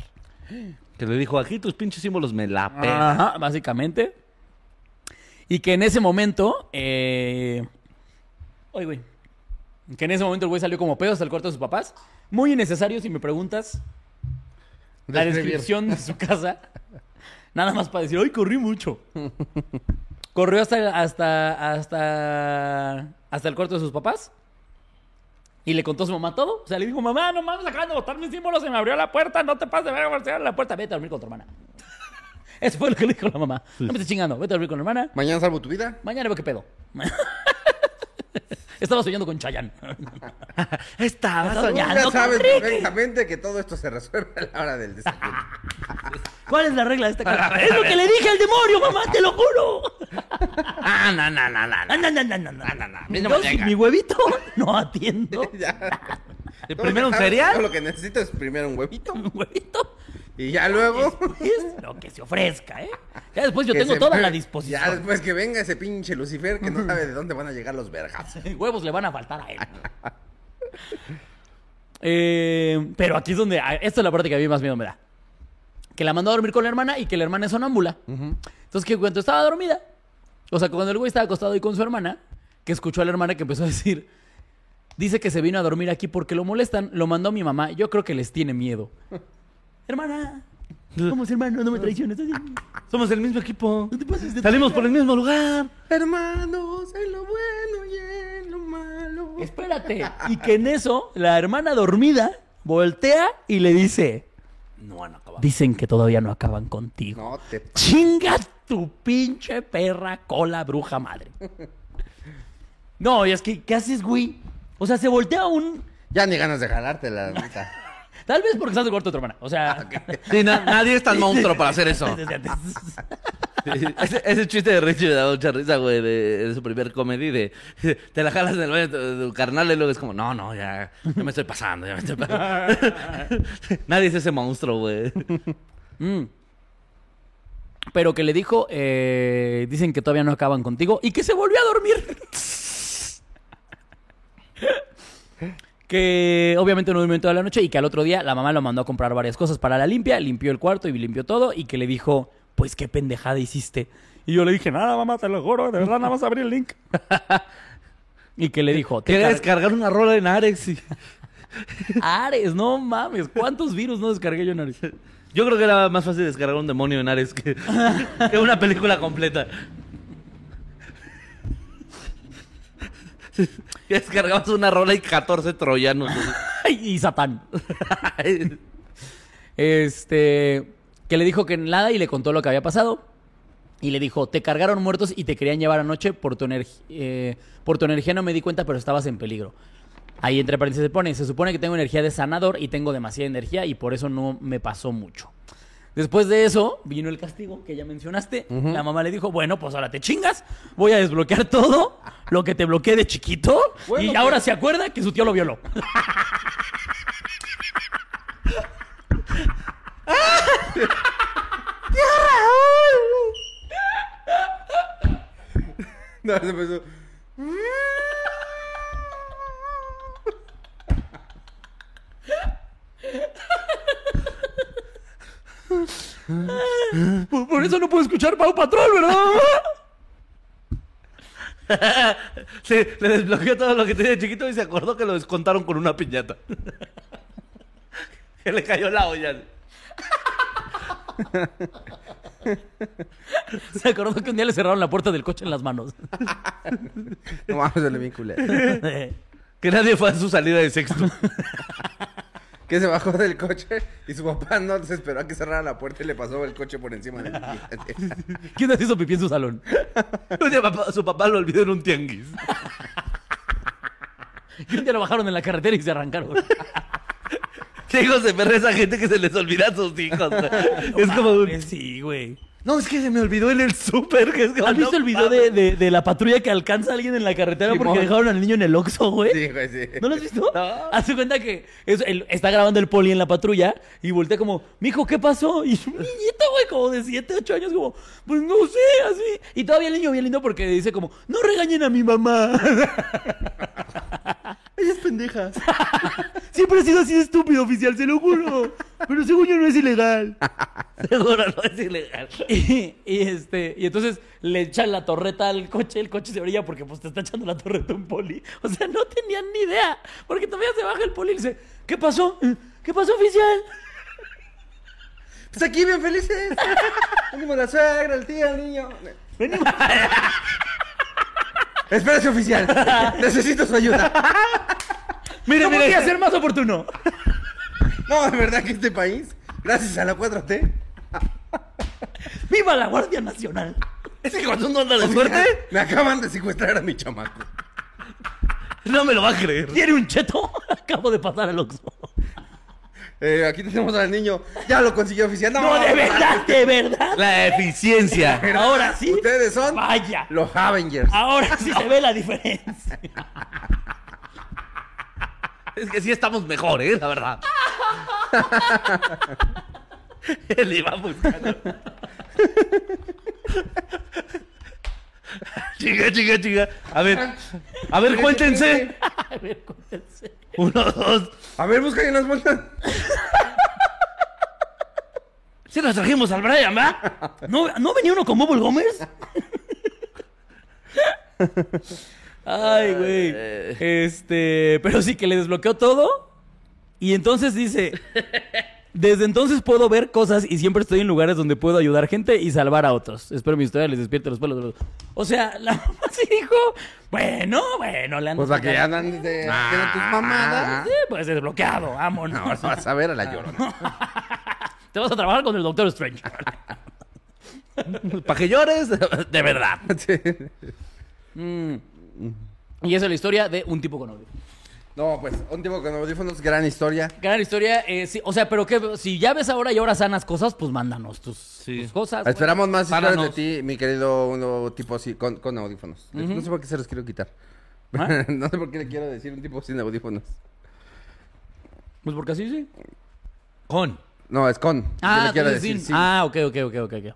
Que le dijo, aquí tus pinches símbolos me la pegan. Ajá, básicamente. Y que en ese momento. Eh... Oye, güey. Que en ese momento el güey salió como pedo hasta el cuarto de sus papás. Muy innecesario si me preguntas la descripción de su casa. Nada más para decir, ¡ay, corrí mucho! Corrió hasta, hasta, hasta, hasta el cuarto de sus papás. Y le contó a su mamá todo. O sea, le dijo, mamá, no mames, acaban de botar mis símbolos, se me abrió la puerta, no te pases de ver, cierra la puerta, vete a dormir con tu hermana. Eso fue lo que le dijo la mamá. No me estés chingando, vete a dormir con la hermana. Mañana salvo tu vida. Mañana veo qué pedo. Estaba soñando con Chayanne. Estaba soñando. con sabes perfectamente que todo esto se resuelve a la hora del desayuno. ¿Cuál es la regla de esta casa? Es lo que le dije al demonio, mamá, te lo juro. Ah, no, no, no, no. No, no, no, no, no, no, no. no Yo sin venga. mi huevito no atiendo. Ya. ¿El Todo primero un cereal? todo Lo que necesito es primero un huevito. Un huevito. Y ya luego. Es lo que se ofrezca, ¿eh? Ya después yo que tengo toda la Ya disposición. después que venga ese pinche Lucifer que no sabe de dónde van a llegar los vergas. Huevos le van a faltar a él. Eh, pero aquí es donde. Esta es la parte que a mí más miedo me da. Que la mandó a dormir con la hermana y que la hermana es sonámbula. Entonces, que cuando estaba dormida, o sea, cuando el güey estaba acostado ahí con su hermana, que escuchó a la hermana que empezó a decir: Dice que se vino a dormir aquí porque lo molestan, lo mandó mi mamá. Yo creo que les tiene miedo. Hermana, somos hermanos, no me traiciones. Somos del mismo equipo. No te pases de Salimos por el mismo lugar. Hermanos, en lo bueno y en lo malo. Espérate. Y que en eso, la hermana dormida voltea y le dice: No han acabado. Dicen que todavía no acaban contigo. No te. Chinga tu pinche perra cola bruja madre. No, y es que, ¿qué haces, güey? O sea, se voltea un. Ya ni ganas de jalarte la neta. Tal vez porque estás de cuarto de tu hermana. O sea. Sí, na- nadie es tan monstruo para hacer eso. desde antes. Ese, ese chiste de Richie me da mucha risa, güey, de, de su primer comedy, de te la jalas en el baño de tu carnal y luego es como, no, no, ya, ya me estoy pasando, ya me estoy pasando. Nadie es ese monstruo, güey. Mm. Pero que le dijo, eh, dicen que todavía no acaban contigo y que se volvió a dormir. que obviamente no durmió toda la noche y que al otro día la mamá lo mandó a comprar varias cosas para la limpia, limpió el cuarto y limpió todo y que le dijo, pues qué pendejada hiciste. Y yo le dije, nada, mamá, te lo juro, de verdad, nada más abrí el link. y que le dijo, te Quería car- descargar una rola en Arex y... Ares, no mames, ¿cuántos virus no descargué yo en Ares? Yo creo que era más fácil descargar un demonio en Ares que, que una película completa. Descargabas una rola y 14 troyanos. y Satán. Este, que le dijo que nada y le contó lo que había pasado. Y le dijo, te cargaron muertos y te querían llevar anoche por tu, eh, por tu energía. No me di cuenta, pero estabas en peligro. Ahí entre paréntesis se pone, se supone que tengo energía de sanador y tengo demasiada energía y por eso no me pasó mucho. Después de eso, vino el castigo que ya mencionaste. La mamá le dijo, bueno, pues ahora te chingas. Voy a desbloquear todo lo que te bloqueé de chiquito. Bueno, y ahora pues- se acuerda que su tío lo violó. No, se empezó. Por, por eso no puedo escuchar Pau Patrol, ¿verdad? mamá? Sí, le desbloqueó todo lo que tenía de chiquito y se acordó que lo descontaron con una piñata. que le cayó la olla. Se acordó que un día le cerraron la puerta del coche en las manos. No mames, se bien culero. Que nadie fue a su salida de sexto. Que se bajó del coche y su papá no se esperó a que cerrara la puerta y le pasó el coche por encima de ¿Quién hizo pipí en su salón? Un día papá- su papá lo olvidó en un tianguis. Un día lo bajaron en la carretera y se arrancaron. Qué hijos de perra esa gente que se les olvida a sus hijos. es como un... Sí, güey. No, es que se me olvidó en el súper. que es como, ¿Has visto no el video de, de- de la patrulla que alcanza a alguien en la carretera porque dejaron al niño en el Oxxo, güey? Sí, güey, sí. ¿No lo has visto? No. Hace cuenta que es- está grabando el poli en la patrulla y voltea como, mijo, ¿qué pasó? Y un niñito, güey, como de 7, 8 años, como, pues no sé, así. Y todavía el niño bien lindo porque dice como, no regañen a mi mamá. Ella es pendeja. Siempre he sido así de estúpido, oficial, se lo juro. Pero según yo no es ilegal. Seguro no es ilegal. Y, y, este, y entonces le echan la torreta al coche, el coche se brilla porque pues te está echando la torreta un poli. O sea, no tenían ni idea. Porque todavía se baja el poli y dice, ¿qué pasó? ¿Qué pasó, oficial? Pues aquí bien felices. Venimos la suegra, el tío, el niño. Venimos. Espérese, oficial. Necesito su ayuda. Mire, mire. podría ser más oportuno. No, de verdad que este país, gracias a la 4T, ¡Viva la Guardia Nacional! Es que cuando uno anda de suerte, me acaban de secuestrar a mi chamaco. no me lo va a creer. ¿Quiere un cheto? Acabo de pasar al Oxxo. Eh, aquí tenemos al niño. Ya lo consiguió oficial. No, No, de verdad, de verdad. La eficiencia. Ahora sí. Ustedes son Vaya. los Avengers. Ahora sí se ve la diferencia. Es que sí estamos mejor, ¿eh? La verdad. Él iba buscando. chica, chica, chica. A ver, a ver, cuéntense. A ver, cuéntense. Uno, dos. A ver, busca ahí unas bolsas. Sí nos trajimos al Brian, ¿va? ¿No, ¿No venía uno con Bubble Gomers? Ay, güey. Este, pero sí que le desbloqueó todo. Y entonces dice, desde entonces puedo ver cosas y siempre estoy en lugares donde puedo ayudar gente y salvar a otros. Espero mi historia les despierte los pelos de los... O sea, la mamá sí dijo, bueno, bueno, le han Pues para que andan de, haciendo tus mamadas. Sí, pues desbloqueado, vámonos. Ahora vas a ver a la llorona. Te vas a trabajar con el Doctor Strange. Para que llores, de verdad. Sí. Y esa es la historia de un tipo con audio. No, pues, un tipo con audífonos, gran historia. Gran historia, eh, sí, o sea, pero que si ya ves ahora y ahora sanas cosas, pues mándanos tus, Sí. tus cosas. Esperamos más historias de ti, mi querido uno tipo así, con, con audífonos. No sé por qué se los quiero quitar. ¿Ah? no sé por qué le quiero decir un tipo sin audífonos. Pues porque así sí. Con. No, es con. Yo Ah, le quiero decir sí. Ah, ok, ok, ok, ok. ok.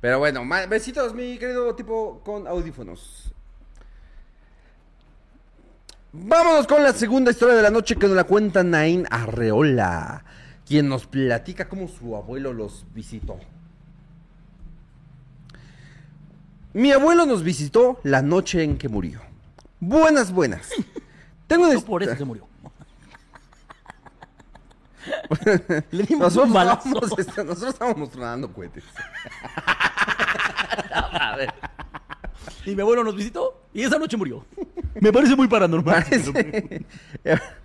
Pero bueno, besitos, mi querido tipo con audífonos. Vámonos con la segunda historia de la noche que nos la cuenta Nain Arreola, quien nos platica cómo su abuelo los visitó. Mi abuelo nos visitó la noche en que murió. Buenas, buenas. Tengo una No por eso se murió. Le dimos Nosotros un balazo. estábamos, este, nosotros estábamos tronando cohetes. Y mi abuelo nos visitó y esa noche murió. Me parece muy paranormal. Parece-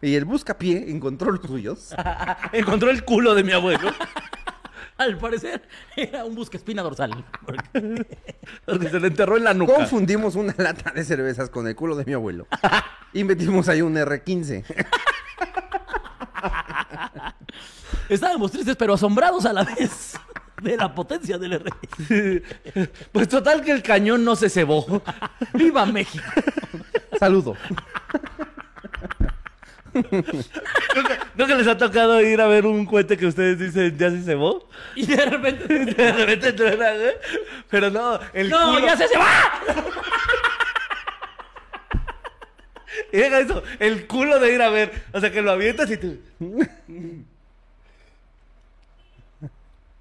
y el buscapié encontró los suyos. Encontró el culo de mi abuelo. Al parecer era un busca espina dorsal. Porque- Porque se le enterró en la nuca. Confundimos una lata de cervezas con el culo de mi abuelo. Y metimos ahí un R15. Estábamos tristes pero asombrados a la vez de la potencia del R. Pues total que el cañón no se cebó. ¡Viva México! Saludo. ¿No que les ha tocado ir a ver un cohete que ustedes dicen ya se cebó? Y de repente... De repente güey. Pero no, el ¡No, culo... ya se se va! Y deja eso, el culo de ir a ver. O sea, que lo avientas y tú...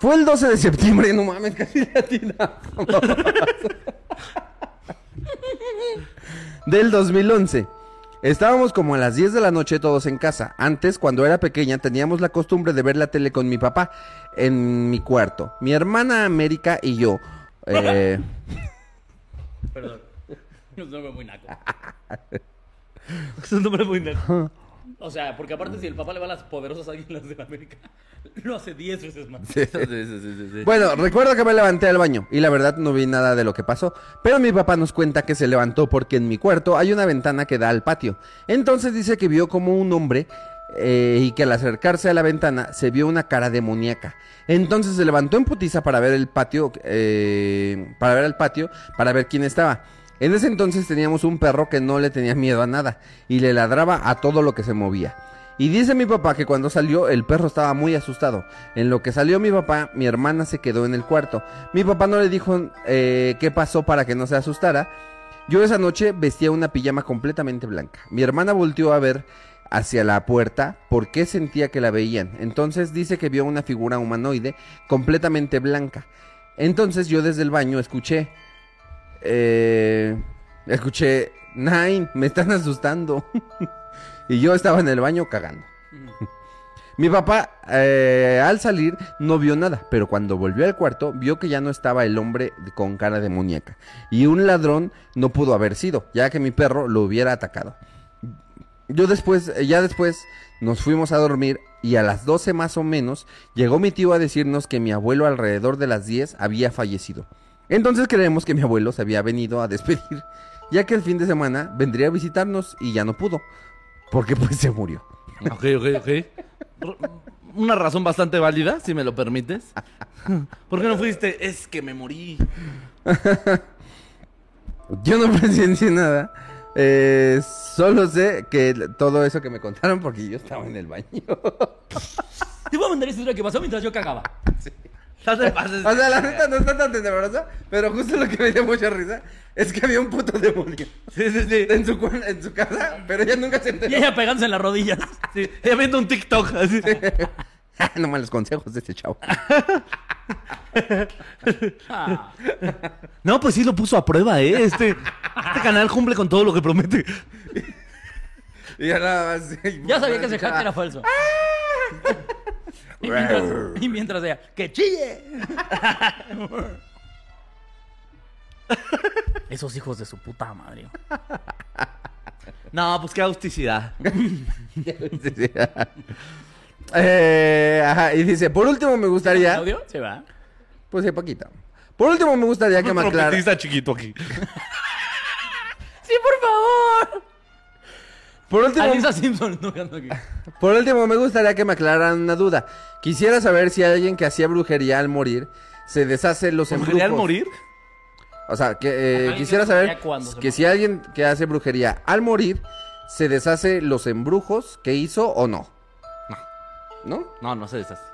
Fue el 12 de septiembre, no mames, casi latina. Del 2011. Estábamos como a las 10 de la noche todos en casa. Antes, cuando era pequeña, teníamos la costumbre de ver la tele con mi papá en mi cuarto. Mi hermana América y yo. eh, Perdón. Es un nombre muy naco. Es un nombre muy naco. O sea, porque aparte si el papá le va a las poderosas águilas de América, lo hace 10 veces más. Sí, sí, sí, sí, sí. Bueno, recuerdo que me levanté al baño y la verdad no vi nada de lo que pasó, pero mi papá nos cuenta que se levantó porque en mi cuarto hay una ventana que da al patio. Entonces dice que vio como un hombre eh, y que al acercarse a la ventana se vio una cara demoníaca. Entonces se levantó en putiza para ver el patio, eh, para ver el patio, para ver quién estaba. En ese entonces teníamos un perro que no le tenía miedo a nada y le ladraba a todo lo que se movía. Y dice mi papá que cuando salió el perro estaba muy asustado. En lo que salió mi papá, mi hermana se quedó en el cuarto. Mi papá no le dijo eh, qué pasó para que no se asustara. Yo esa noche vestía una pijama completamente blanca. Mi hermana volteó a ver hacia la puerta porque sentía que la veían. Entonces dice que vio una figura humanoide completamente blanca. Entonces yo desde el baño escuché... Eh, escuché... Nine, me están asustando. y yo estaba en el baño cagando. Mi papá, eh, al salir, no vio nada, pero cuando volvió al cuarto, vio que ya no estaba el hombre con cara de muñeca. Y un ladrón no pudo haber sido, ya que mi perro lo hubiera atacado. Yo después, eh, ya después, nos fuimos a dormir y a las 12 más o menos, llegó mi tío a decirnos que mi abuelo alrededor de las 10 había fallecido. Entonces creemos que mi abuelo se había venido a despedir, ya que el fin de semana vendría a visitarnos y ya no pudo, porque pues se murió. Ok, ok, ok. Una razón bastante válida, si me lo permites. ¿Por qué no fuiste? Es que me morí. Yo no presencié nada. Eh, solo sé que todo eso que me contaron porque yo estaba en el baño. Te voy a mandar esta historia que pasó mientras yo cagaba. No te pases. O sea, la neta no está tan tenebrosa, pero justo lo que me dio mucha risa es que había un puto demonio Sí, sí, sí. en su, cu- en su casa, pero ella nunca se Y enteró. ella pegándose en las rodillas. sí. Ella viendo un TikTok. Así. no malos consejos de este chavo. No, pues sí lo puso a prueba, ¿eh? Este, este canal cumple con todo lo que promete. Y ya nada más. ya sabía que ese hack era falso. y, mientras, y mientras ella, ¡que chille! Esos hijos de su puta madre. No, pues qué sí. Eh, ajá, y dice, por último me gustaría... ¿Audio? Se va. Pues sí, poquito. Por último me gustaría que me aclara... Chiquito aquí. ¡Sí, por favor! Por último, Alisa Simpson por último me gustaría que me aclararan una duda. Quisiera saber si alguien que hacía brujería al morir se deshace los embrujos. ¿Brujería al morir? O sea, que eh, quisiera hace saber se que si alguien que hace brujería al morir se deshace los embrujos que hizo o no. ¿No? No, no se deshace.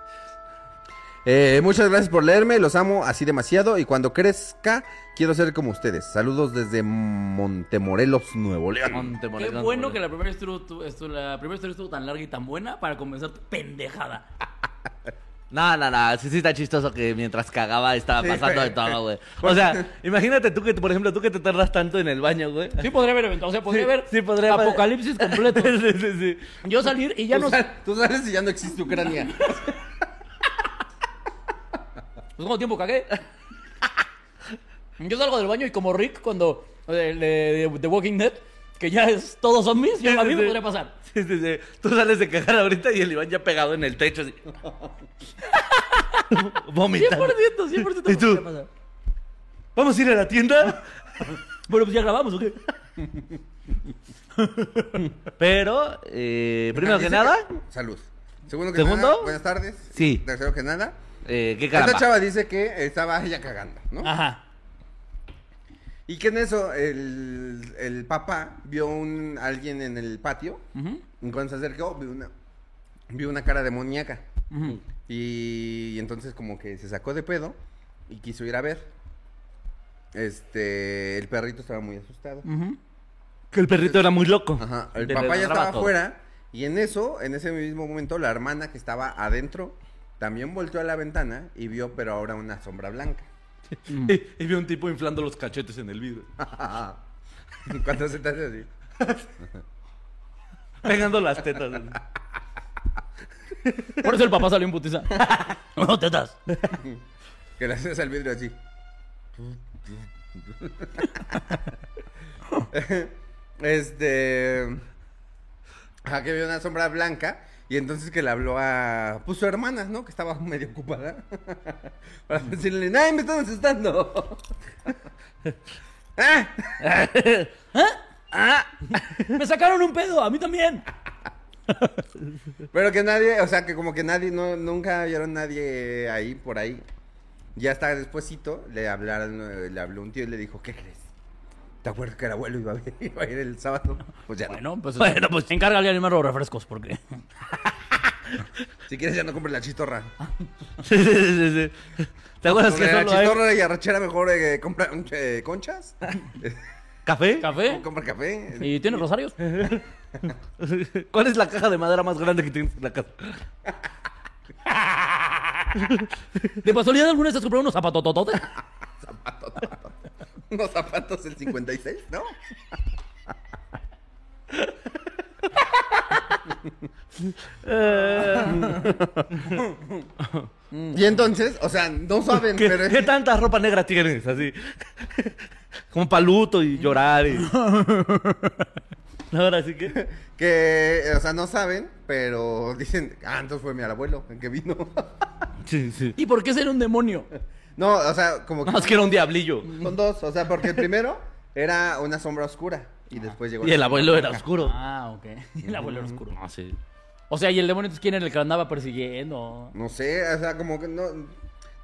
Eh, muchas gracias por leerme, los amo así demasiado y cuando crezca quiero ser como ustedes. Saludos desde Montemorelos, Nuevo León. Monte Qué bueno que la primera, estuvo, tu- estu- la primera historia estuvo tan larga y tan buena para comenzar tu pendejada. No, no, no, sí, sí está chistoso que mientras cagaba estaba Sí, pasando de todo, güey. O sea, imagínate tú que, por ejemplo, tú que te tardas tanto en el baño, güey. Sí podría haber eventado, o sea, podría Sí, haber sí, podría haber- apocalipsis completo. sí, sí, sí. Yo salir y ya Tú, no... sal- tú sales y ya no existe Ucrania. Pues ¿cuánto tiempo cagué? Yo salgo del baño y como Rick cuando... De, de- Walking Dead, que ya es todos zombies, yo, a mí me podría pasar. Sí, sí, sí. Tú sales de cagar ahorita y el Iván ya pegado en el techo así. 100%, Vomitando. 100% ¿Y tú? podría pasar. ¿Vamos a ir a la tienda? Bueno, pues ya grabamos, ¿o qué? Pero, eh, primero que nada, Salud. Segundo que ¿Segundo? nada, buenas tardes. Sí. Tercero que nada. Eh, qué Esta chava dice que estaba ella cagando, ¿no? Ajá. Y que en eso el, el papá vio un alguien en el patio. Y cuando se acercó, vio una, vio una cara demoníaca. ujú. Y, y entonces como que se sacó de pedo y quiso ir a ver. Este, el perrito estaba muy asustado. Que el perrito era muy loco. Ajá, el papá ya estaba todo. afuera y en eso, en ese mismo momento, la hermana que estaba adentro también volteó a la ventana y vio, pero ahora una sombra blanca. Y, y vio un tipo inflando los cachetes en el vidrio. Cuando se te hace así. Pegando las tetas. Por eso el papá salió en putiza. No, tetas. Que le haces al vidrio así. este. Ajá, que vio una sombra blanca. Y entonces que le habló a. Pues su hermana, ¿no? Que estaba medio ocupada. Para decirle, ¡ay, me están asustando! ¡Ah! Me sacaron un pedo, a mí también. Pero que nadie, o sea, que como que nadie, no, nunca vieron nadie ahí, por ahí. Ya hasta despuésito le hablaron, eh, le habló un tío y le dijo, ¿qué crees? ¿Te acuerdas que el abuelo iba a, ver- iba a ir el sábado? Pues ya no. Bueno, pues, Bueno, pues- encárgale a animar los refrescos, porque. Si quieres ya no compres la chistorra. Sí, sí, sí, sí. ¿Te acuerdas que la solo hay chistorra y arrachera mejor eh, compra eh, conchas. café? ¿Café? compra café. ¿Y tiene rosarios? ¿Cuál es la caja de madera más grande que tienes en la casa? ¿De casualidad alguna vez has comprado unos zapatotototes? Unos zapatos del 56, ¿no? Y entonces, o sea, no saben, ¿Qué, pero qué tanta ropa negra tienes? Así. Como paluto y llorar y... Ahora sí que... que, o sea, no saben, pero dicen, ah, entonces fue mi abuelo el que vino. Sí, sí. ¿Y por qué ser un demonio? no, o sea, como que Más que era un diablillo. son dos, o sea, porque el primero era una sombra oscura y después llegó Y el abuelo era oscuro. Ah, ok. El abuelo era oscuro. No, sí. O sea, ¿y el demonio entonces quién era el que andaba persiguiendo? No sé, o sea, como que no.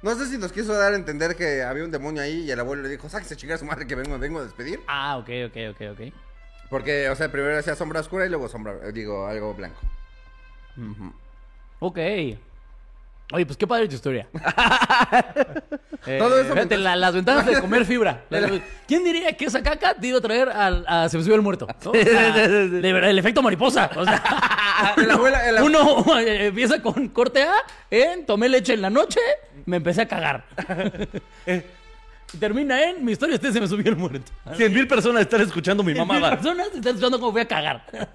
No sé si nos quiso dar a entender que había un demonio ahí y el abuelo le dijo, sáquese chingar a su madre que vengo, vengo a despedir. Ah, ok, ok, ok, ok. Porque, o sea, primero hacía sombra oscura y luego sombra, digo, algo blanco. Ok. Oye, pues qué padre tu historia. Eh, Todo eso fíjate, la- las ventajas de comer fibra. ¿Quién diría que esa caca te iba a traer al, a Se me subió el muerto? ¿no? O sea, de verdad, el efecto mariposa. O sea, El abuelo, el abuelo- uno eh, empieza con corte A tomé leche en la noche, me empecé a cagar. Y termina en mi historia, este se me subió el muerto. Cien mil personas están escuchando mi Mil mamada. personas están escuchando cómo voy a cagar.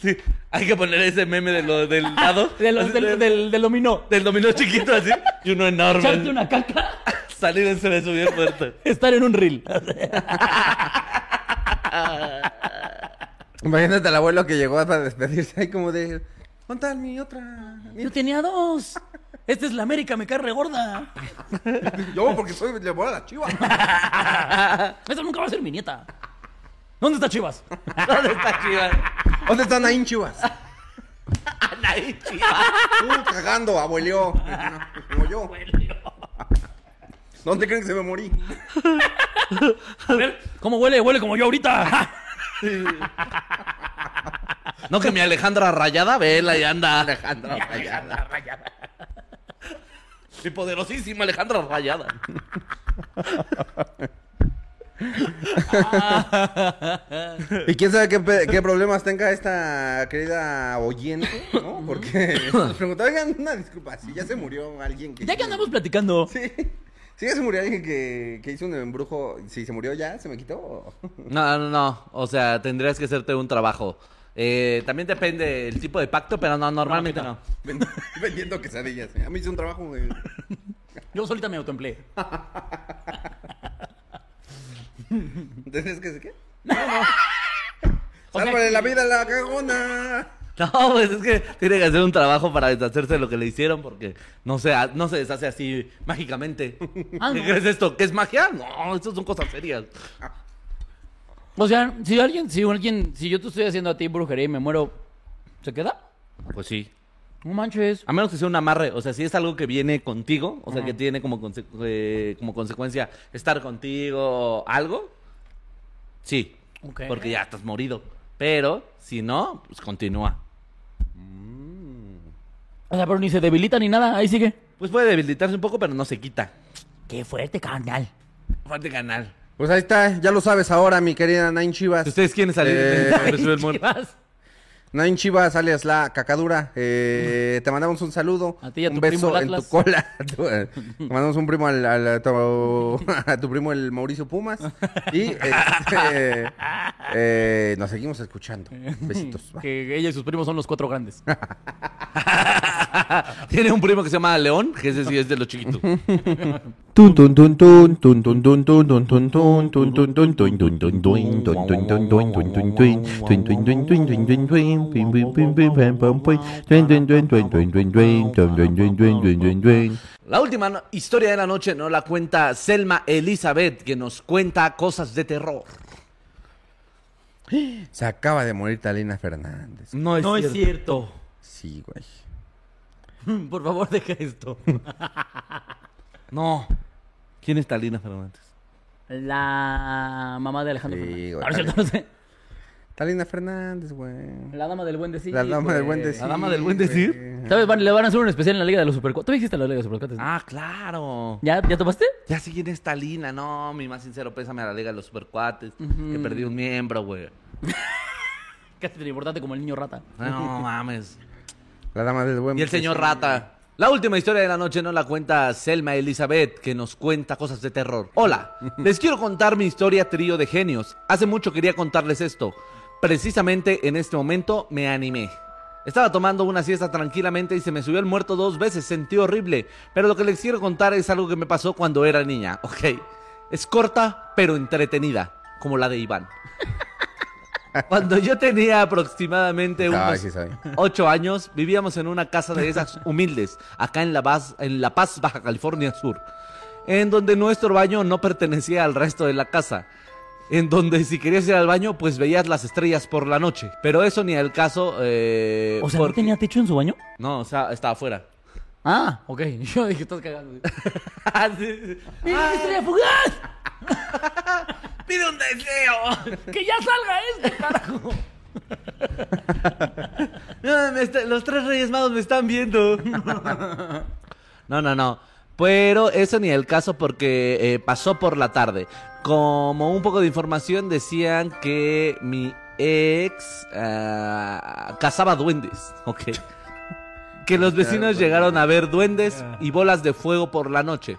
Sí. Hay que poner ese meme de lo, del dado. De los- del, del, del dominó. Del dominó chiquito así. Y uno enorme. Echarte una caca, Salir en se me subió el muerto. estar en un reel. Imagínate al abuelo que llegó para despedirse ahí como de, ¿dónde está mi otra? mi Yo tenía dos. Esta es la América, me cae re gorda. Yo, porque soy, le voy a la chiva. Esa nunca va a ser mi nieta. ¿Dónde está Chivas? ¿Dónde está Chivas? ¿Dónde están ahí chivas? Anaí Chivas. Uh, cagando, abuelo. Como yo. ¿Dónde creen que se me morí? A ver, ¿cómo huele? Huele como yo ahorita. No, que mi Alejandra rayada, vela y anda. Alejandra Rayada. Mi poderosísima Alejandra rayada. Y quién sabe qué, pe- qué problemas tenga esta querida oyente, ¿no? Porque nos preguntaba, oigan, una disculpa, si ya se murió alguien que... Ya que andamos platicando. Sí. Si ya se murió alguien que, que hizo un embrujo, si se murió ya, ¿se me quitó? No, no, no. O sea, tendrías que hacerte un trabajo. Eh, también depende el tipo de pacto, pero no, normalmente no. Vend- Vendiendo quesadillas. A mí hice un trabajo, güey. Yo solita me autoempleé. ¿Entonces qué? ¿Qué? O sea, ¡Sálvale la vida a la cagona! No, pues es que tiene que hacer un trabajo para deshacerse de lo que le hicieron porque no se, no se deshace así mágicamente. Ah, ¿Qué no. crees esto? ¿Qué es magia? No, esto son cosas serias. O sea, si alguien, si alguien, si yo te estoy haciendo a ti brujería y me muero, ¿se queda? Pues sí. No manches. A menos que sea un amarre, o sea, si es algo que viene contigo, o sea, que tiene como, conse- eh, como consecuencia estar contigo algo, sí, Ok. porque ya estás morido. Pero si no, pues continúa. O sea, pero ni se debilita ni nada, ahí sigue. Pues puede debilitarse un poco, pero no se quita. Qué fuerte, carnal. Fuerte canal. Pues ahí está, ya lo sabes ahora, mi querida Nine Chivas. ¿Ustedes quieren salir Eh, de? Chivas. Nain Chivas, alias La Cacadura, eh, te mandamos un saludo. A ti y a un tu beso primo en tu cola. Eh, te mandamos un primo al, al- a, tu, a tu primo el Mauricio Pumas. Y este, eh, nos seguimos escuchando. Besitos. Que ella y sus primos son los cuatro grandes. Tiene un primo que se llama León, que ese sí es de los chiquitos. La última historia de la noche nos la cuenta Selma Elizabeth, que nos cuenta cosas de terror. Se acaba de morir Talina Fernández. No es, cierto. cierto. Sí, güey. Por favor, deja esto. No. ¿Quién es Talina Fernández? La mamá de Alejandro Sí, Fernández. güey. No sé. Talina Fernández, güey. La dama del buen decir. La dama del buen güey. decir. ¿La dama del buen decir? güey. ¿Sabes? Van- le van a hacer un especial en la Liga de los Supercuates. ¿Tú dijiste la Liga de los Supercuates? Ah, claro. ¿Ya, ¿Ya topaste? Ya sé quién es Talina. No, mi más sincero pésame a la Liga de los Supercuates. Que perdí un miembro, güey. Casi tan importante como el niño rata. No mames. La dama del buen Y el señor. Rata. La última historia de la noche nos la cuenta Selma Elizabeth, que nos cuenta cosas de terror. Hola, les quiero contar mi historia trío de genios. Hace mucho quería contarles esto. Precisamente en este momento me animé. Estaba tomando una siesta tranquilamente y se me subió el muerto dos veces, sentí horrible. Pero lo que les quiero contar es algo que me pasó cuando era niña, ¿ok? Es corta, pero entretenida, como la de Iván. Cuando yo tenía aproximadamente Ay, unos sí ocho años, vivíamos en una casa de esas humildes, acá en La Paz, en La Paz, Baja California Sur, en donde nuestro baño no pertenecía al resto de la casa. En donde si querías ir al baño, pues veías las estrellas por la noche. Pero eso ni al caso. eh, O sea, ¿no tenía techo en su baño? No, o sea, estaba afuera. Ah, ok. Yo dije, estás cagando. Sí. ¡Mira, estrella fugaz! ¡Pide un deseo! ¡Que ya salga este, carajo! No, me está- los tres reyes magos me están viendo. No, no, no. Pero eso ni el caso porque eh, pasó por la tarde. Como un poco de información decían que mi ex ah, cazaba duendes. Ok. Que los vecinos llegaron a ver duendes y bolas de fuego por la noche.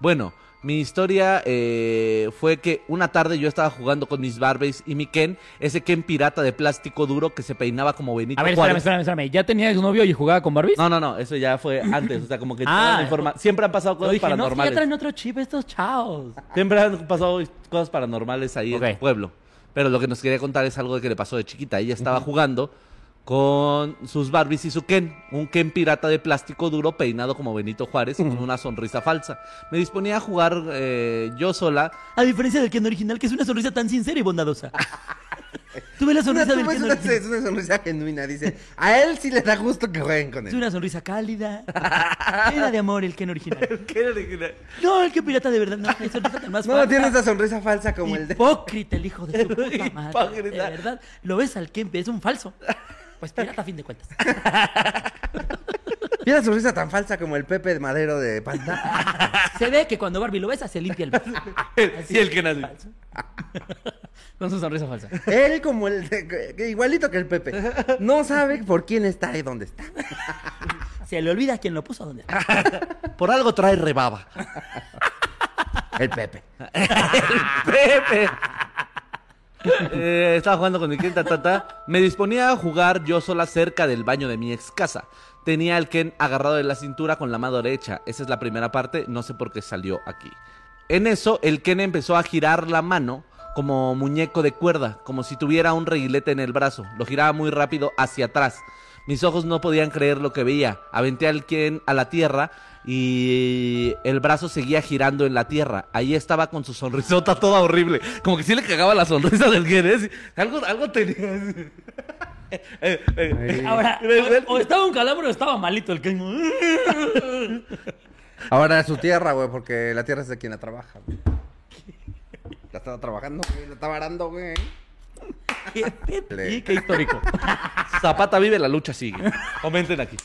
Bueno, mi historia eh, fue que una tarde yo estaba jugando con mis Barbies y mi Ken, ese Ken pirata de plástico duro que se peinaba como Benito A ver, espérame, espérame, espérame. ¿Ya tenía su novio y jugaba con Barbies? No, no, no, eso ya fue antes, o sea, como que Ah. toda la informa- siempre han pasado cosas dije, no, es que ya paranormales. traen otro chip estos chavos. Siempre han pasado cosas paranormales ahí en el pueblo. Pero lo que nos quería contar es algo que le pasó de chiquita. Ella estaba jugando con sus Barbies y su Ken, un Ken pirata de plástico duro peinado como Benito Juárez con una sonrisa falsa. Me disponía a jugar eh, yo sola. A diferencia del Ken original, que es una sonrisa tan sincera y bondadosa. Tuve la sonrisa del es, Ken una, original. es una sonrisa genuina, dice. A él sí le da gusto que jueguen con Es él. una sonrisa cálida. Llena de amor el Ken original. ¿Qué original? No, el Ken pirata de verdad, no. Es sonrisa tan más No, falsa. tiene esa sonrisa falsa como el de... Hipócrita el hijo de su puta madre. Hipócrita. De verdad, lo ves al Ken, es un falso. Pues pirata a fin de cuentas. Tiene la sonrisa tan falsa como el Pepe de Madero de Panda. Se ve que cuando Barbie lo besa, se limpia el beso. y el así. Falso. Con su sonrisa falsa. Él como el de- que- igualito que el Pepe. No sabe por quién está y dónde está. Se le olvida quién lo puso donde está. Por algo trae rebaba. El Pepe. Pepe. Eh, estaba jugando con mi Ken tatata. Me disponía a jugar yo sola cerca del baño de mi ex casa. Tenía al Ken agarrado de la cintura con la mano derecha. Esa es la primera parte, no sé por qué salió aquí. En eso, el Ken empezó a girar la mano como muñeco de cuerda, como si tuviera un reguilete en el brazo. Lo giraba muy rápido hacia atrás. Mis ojos no podían creer lo que veía. Aventé al Ken a la tierra y el brazo seguía girando en la tierra. Ahí estaba con su sonrisota toda horrible. Como que sí le cagaba la sonrisa del. ¿eh? Sí, Algo, algo tenía. Eh, eh, eh. Ahora, o, o estaba un calabro o estaba malito el Ken. Ahora es su tierra, güey, porque la tierra es de quien la trabaja, güey. La estaba trabajando, güey. La estaba arando, güey. Y qué histórico. Zapata vive, la lucha sigue. Comenten aquí.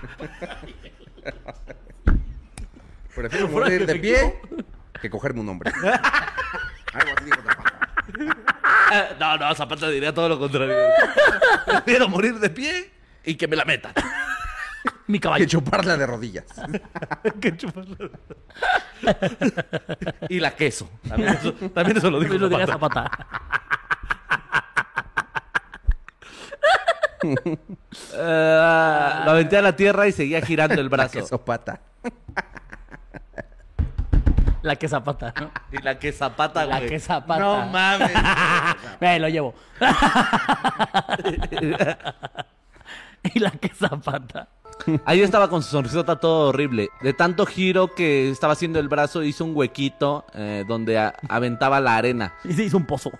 Prefiero morir de pie que cogerme un hombre. Algo así dijo Zapata. no, no, Zapata diría todo lo contrario. Prefiero morir de pie y que me la metan. Mi Que caballo. chuparla de rodillas. Y la queso. También eso, también eso lo dijo Lo diría Zapata. Zapata. Eh, lo aventé a la tierra y seguía girando el brazo. Que sopata. La que Zapata, ¿no? Y la que Zapata, La güey. que Zapata. No mames. Eh, lo llevo. y la que Zapata. Ahí estaba con su sonrisota todo horrible. De tanto giro que estaba haciendo el brazo, hizo un huequito eh, donde a- aventaba la arena. Y se hizo un pozo.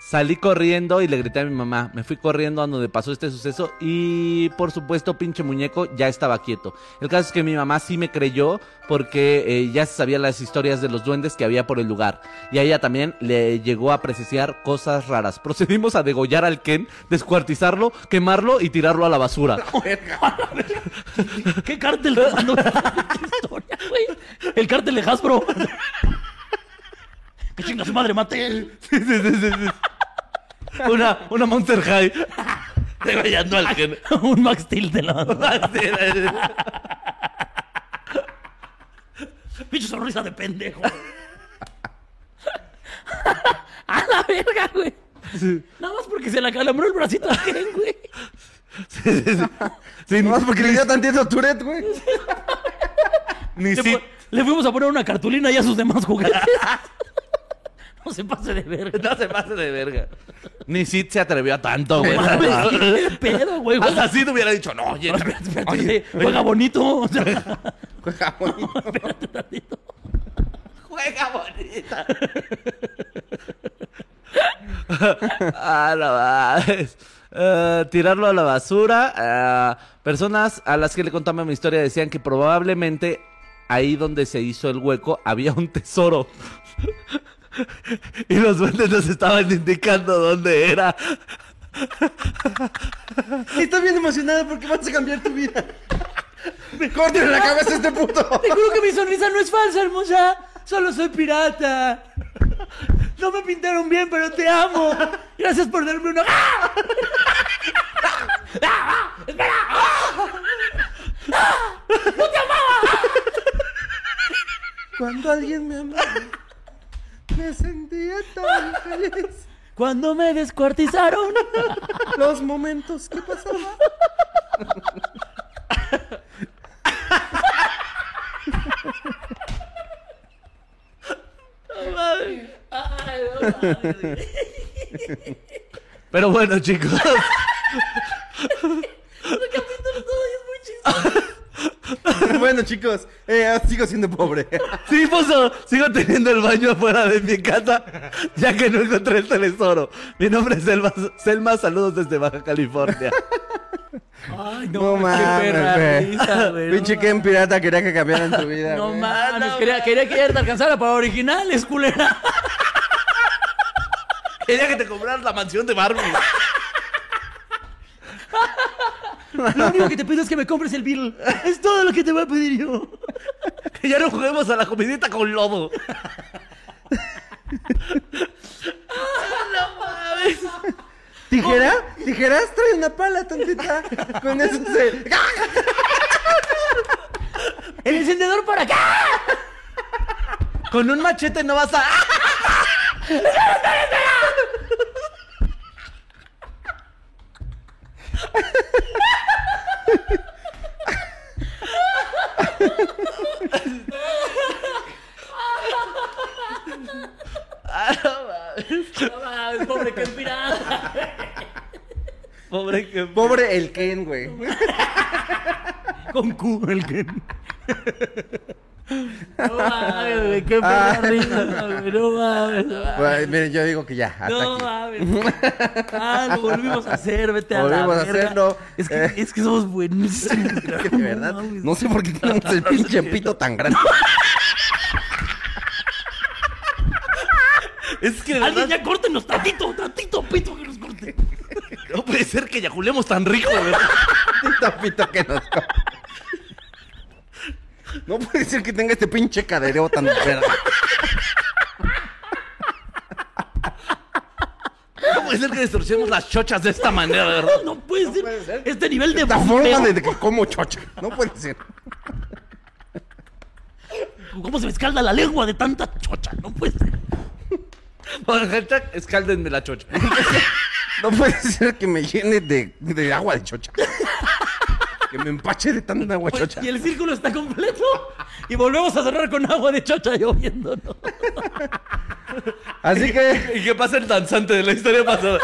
Salí corriendo y le grité a mi mamá. Me fui corriendo a donde pasó este suceso y por supuesto pinche muñeco ya estaba quieto. El caso es que mi mamá sí me creyó porque eh, ya se sabía las historias de los duendes que había por el lugar. Y a ella también le llegó a presenciar cosas raras. Procedimos a degollar al Ken, descuartizarlo, quemarlo y tirarlo a la basura. ¿Qué cártel te mandó esta historia, güey? El cártel de Hasbro. Que chinga su madre, mate. Una, una Monster High. Degollando al Ken. Un Max Steel de la. Pinche sonrisa de pendejo. A la verga, güey. Nada más porque se le acalambró el bracito a Ken, güey. Sí, No más porque le dio tantito Tourette, güey. ni Le, si- le fuimos a poner una cartulina y a sus demás juguetes. No se pase de verga. No se pase de verga. Ni Sid se atrevió a tanto, güey. ¿Qué pedo, güey? Hasta Sid hubiera dicho, no, oye, No, espérate, espérate. Juega bonito. O sea, Juega bonito. espérate tantito. juega bonita. ah, no. Eh, tirarlo a la basura. eh, personas a las que le contaba mi historia decían que probablemente ahí donde se hizo el hueco había un tesoro. y los duendes nos estaban indicando dónde era. Estás bien emocionada porque vas a cambiar tu vida. Córtale la cabeza a este puto. Te juro que mi sonrisa no es falsa, hermosa. Solo soy pirata. No me pintaron bien, pero te amo. Gracias por darme una. ¡Ah! ¡Ah! ¡Espera! Cuando alguien me amaba, me sentía tan feliz. Cuando me descuartizaron. Los momentos que pasaban. Pero bueno, chicos. Bueno, chicos, eh, sigo siendo pobre. Sí, Pozo, sigo teniendo el baño afuera de mi casa, ya que no encontré el tesoro. Mi nombre es Selma, Selma saludos desde Baja California. Ay, No qué mames, no Pinche Ken Pirata quería que cambiaran tu vida. No mames, quería, quería que ya te alcanzara para originales, culera. Quería que te compraras la mansión de Barbie. Lo único que te pido es que me compres el Beetle. Es todo lo que te voy a pedir yo. Que ya no juguemos a la comidita con lodo. ¿Tijera? ¿Tijeras? Trae una pala, tontita. Con eso se... ¡El encendedor para acá! Con un machete no vas a. No mames, pobre que pirata. Pobre que. Pobre el Ken, güey. Con Q, el que. No mames, güey, qué Ah. perra risa, güey. No mames. no mames. Güey, miren, yo digo que ya, hasta No aquí. mames. Ah, lo volvimos a hacer, vete a la Volvimos a verga. hacerlo. Es que, Eh. es que somos buenísimos. Que de verdad, no sé por qué tenemos el pinche pito tan grande. Es que de Alguien verdad, ya córtenos tantito, tantito pito que nos corte. no puede ser que yaculemos tan rico, ¿verdad? Tantito pito que nos come. No puede ser que tenga este pinche cadereo tan verga. puede ser que distorsionemos las chochas de esta manera, de verdad. No puede ser. puede ser. Este nivel de Esta bombeo. forma de, que como chocha. No puede ser. ¿Cómo se me escalda la lengua de tanta chocha? No puede ser. Hashtag, escáldenme la chocha. No puede ser que me llene de, de agua de chocha. Que me empache de tanta agua chocha. Y el círculo está completo. Y volvemos a cerrar con agua de chocha lloviendo, ¿no? Así que, ¿Y qué pasa el danzante de la historia pasada?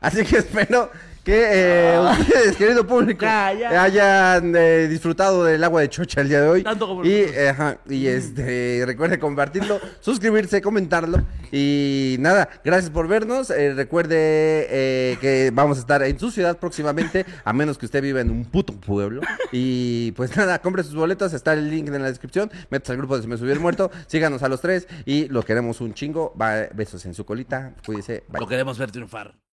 así que espero que eh, ustedes, querido público, Ya, ya. hayan eh, disfrutado del agua de chocha el día de hoy. Tanto como y, eh, ajá, y este, recuerde compartirlo, suscribirse, comentarlo. Y nada, gracias por vernos. Eh, recuerde eh, que vamos a estar en su ciudad próximamente, a menos que usted viva en un puto pueblo. Y pues nada, compre sus boletos, está el link en la descripción. Métase al grupo de Se Me Subió el Muerto, síganos a los tres y lo queremos un chingo. Va, besos en su colita, cuídese, bye. Lo queremos ver triunfar.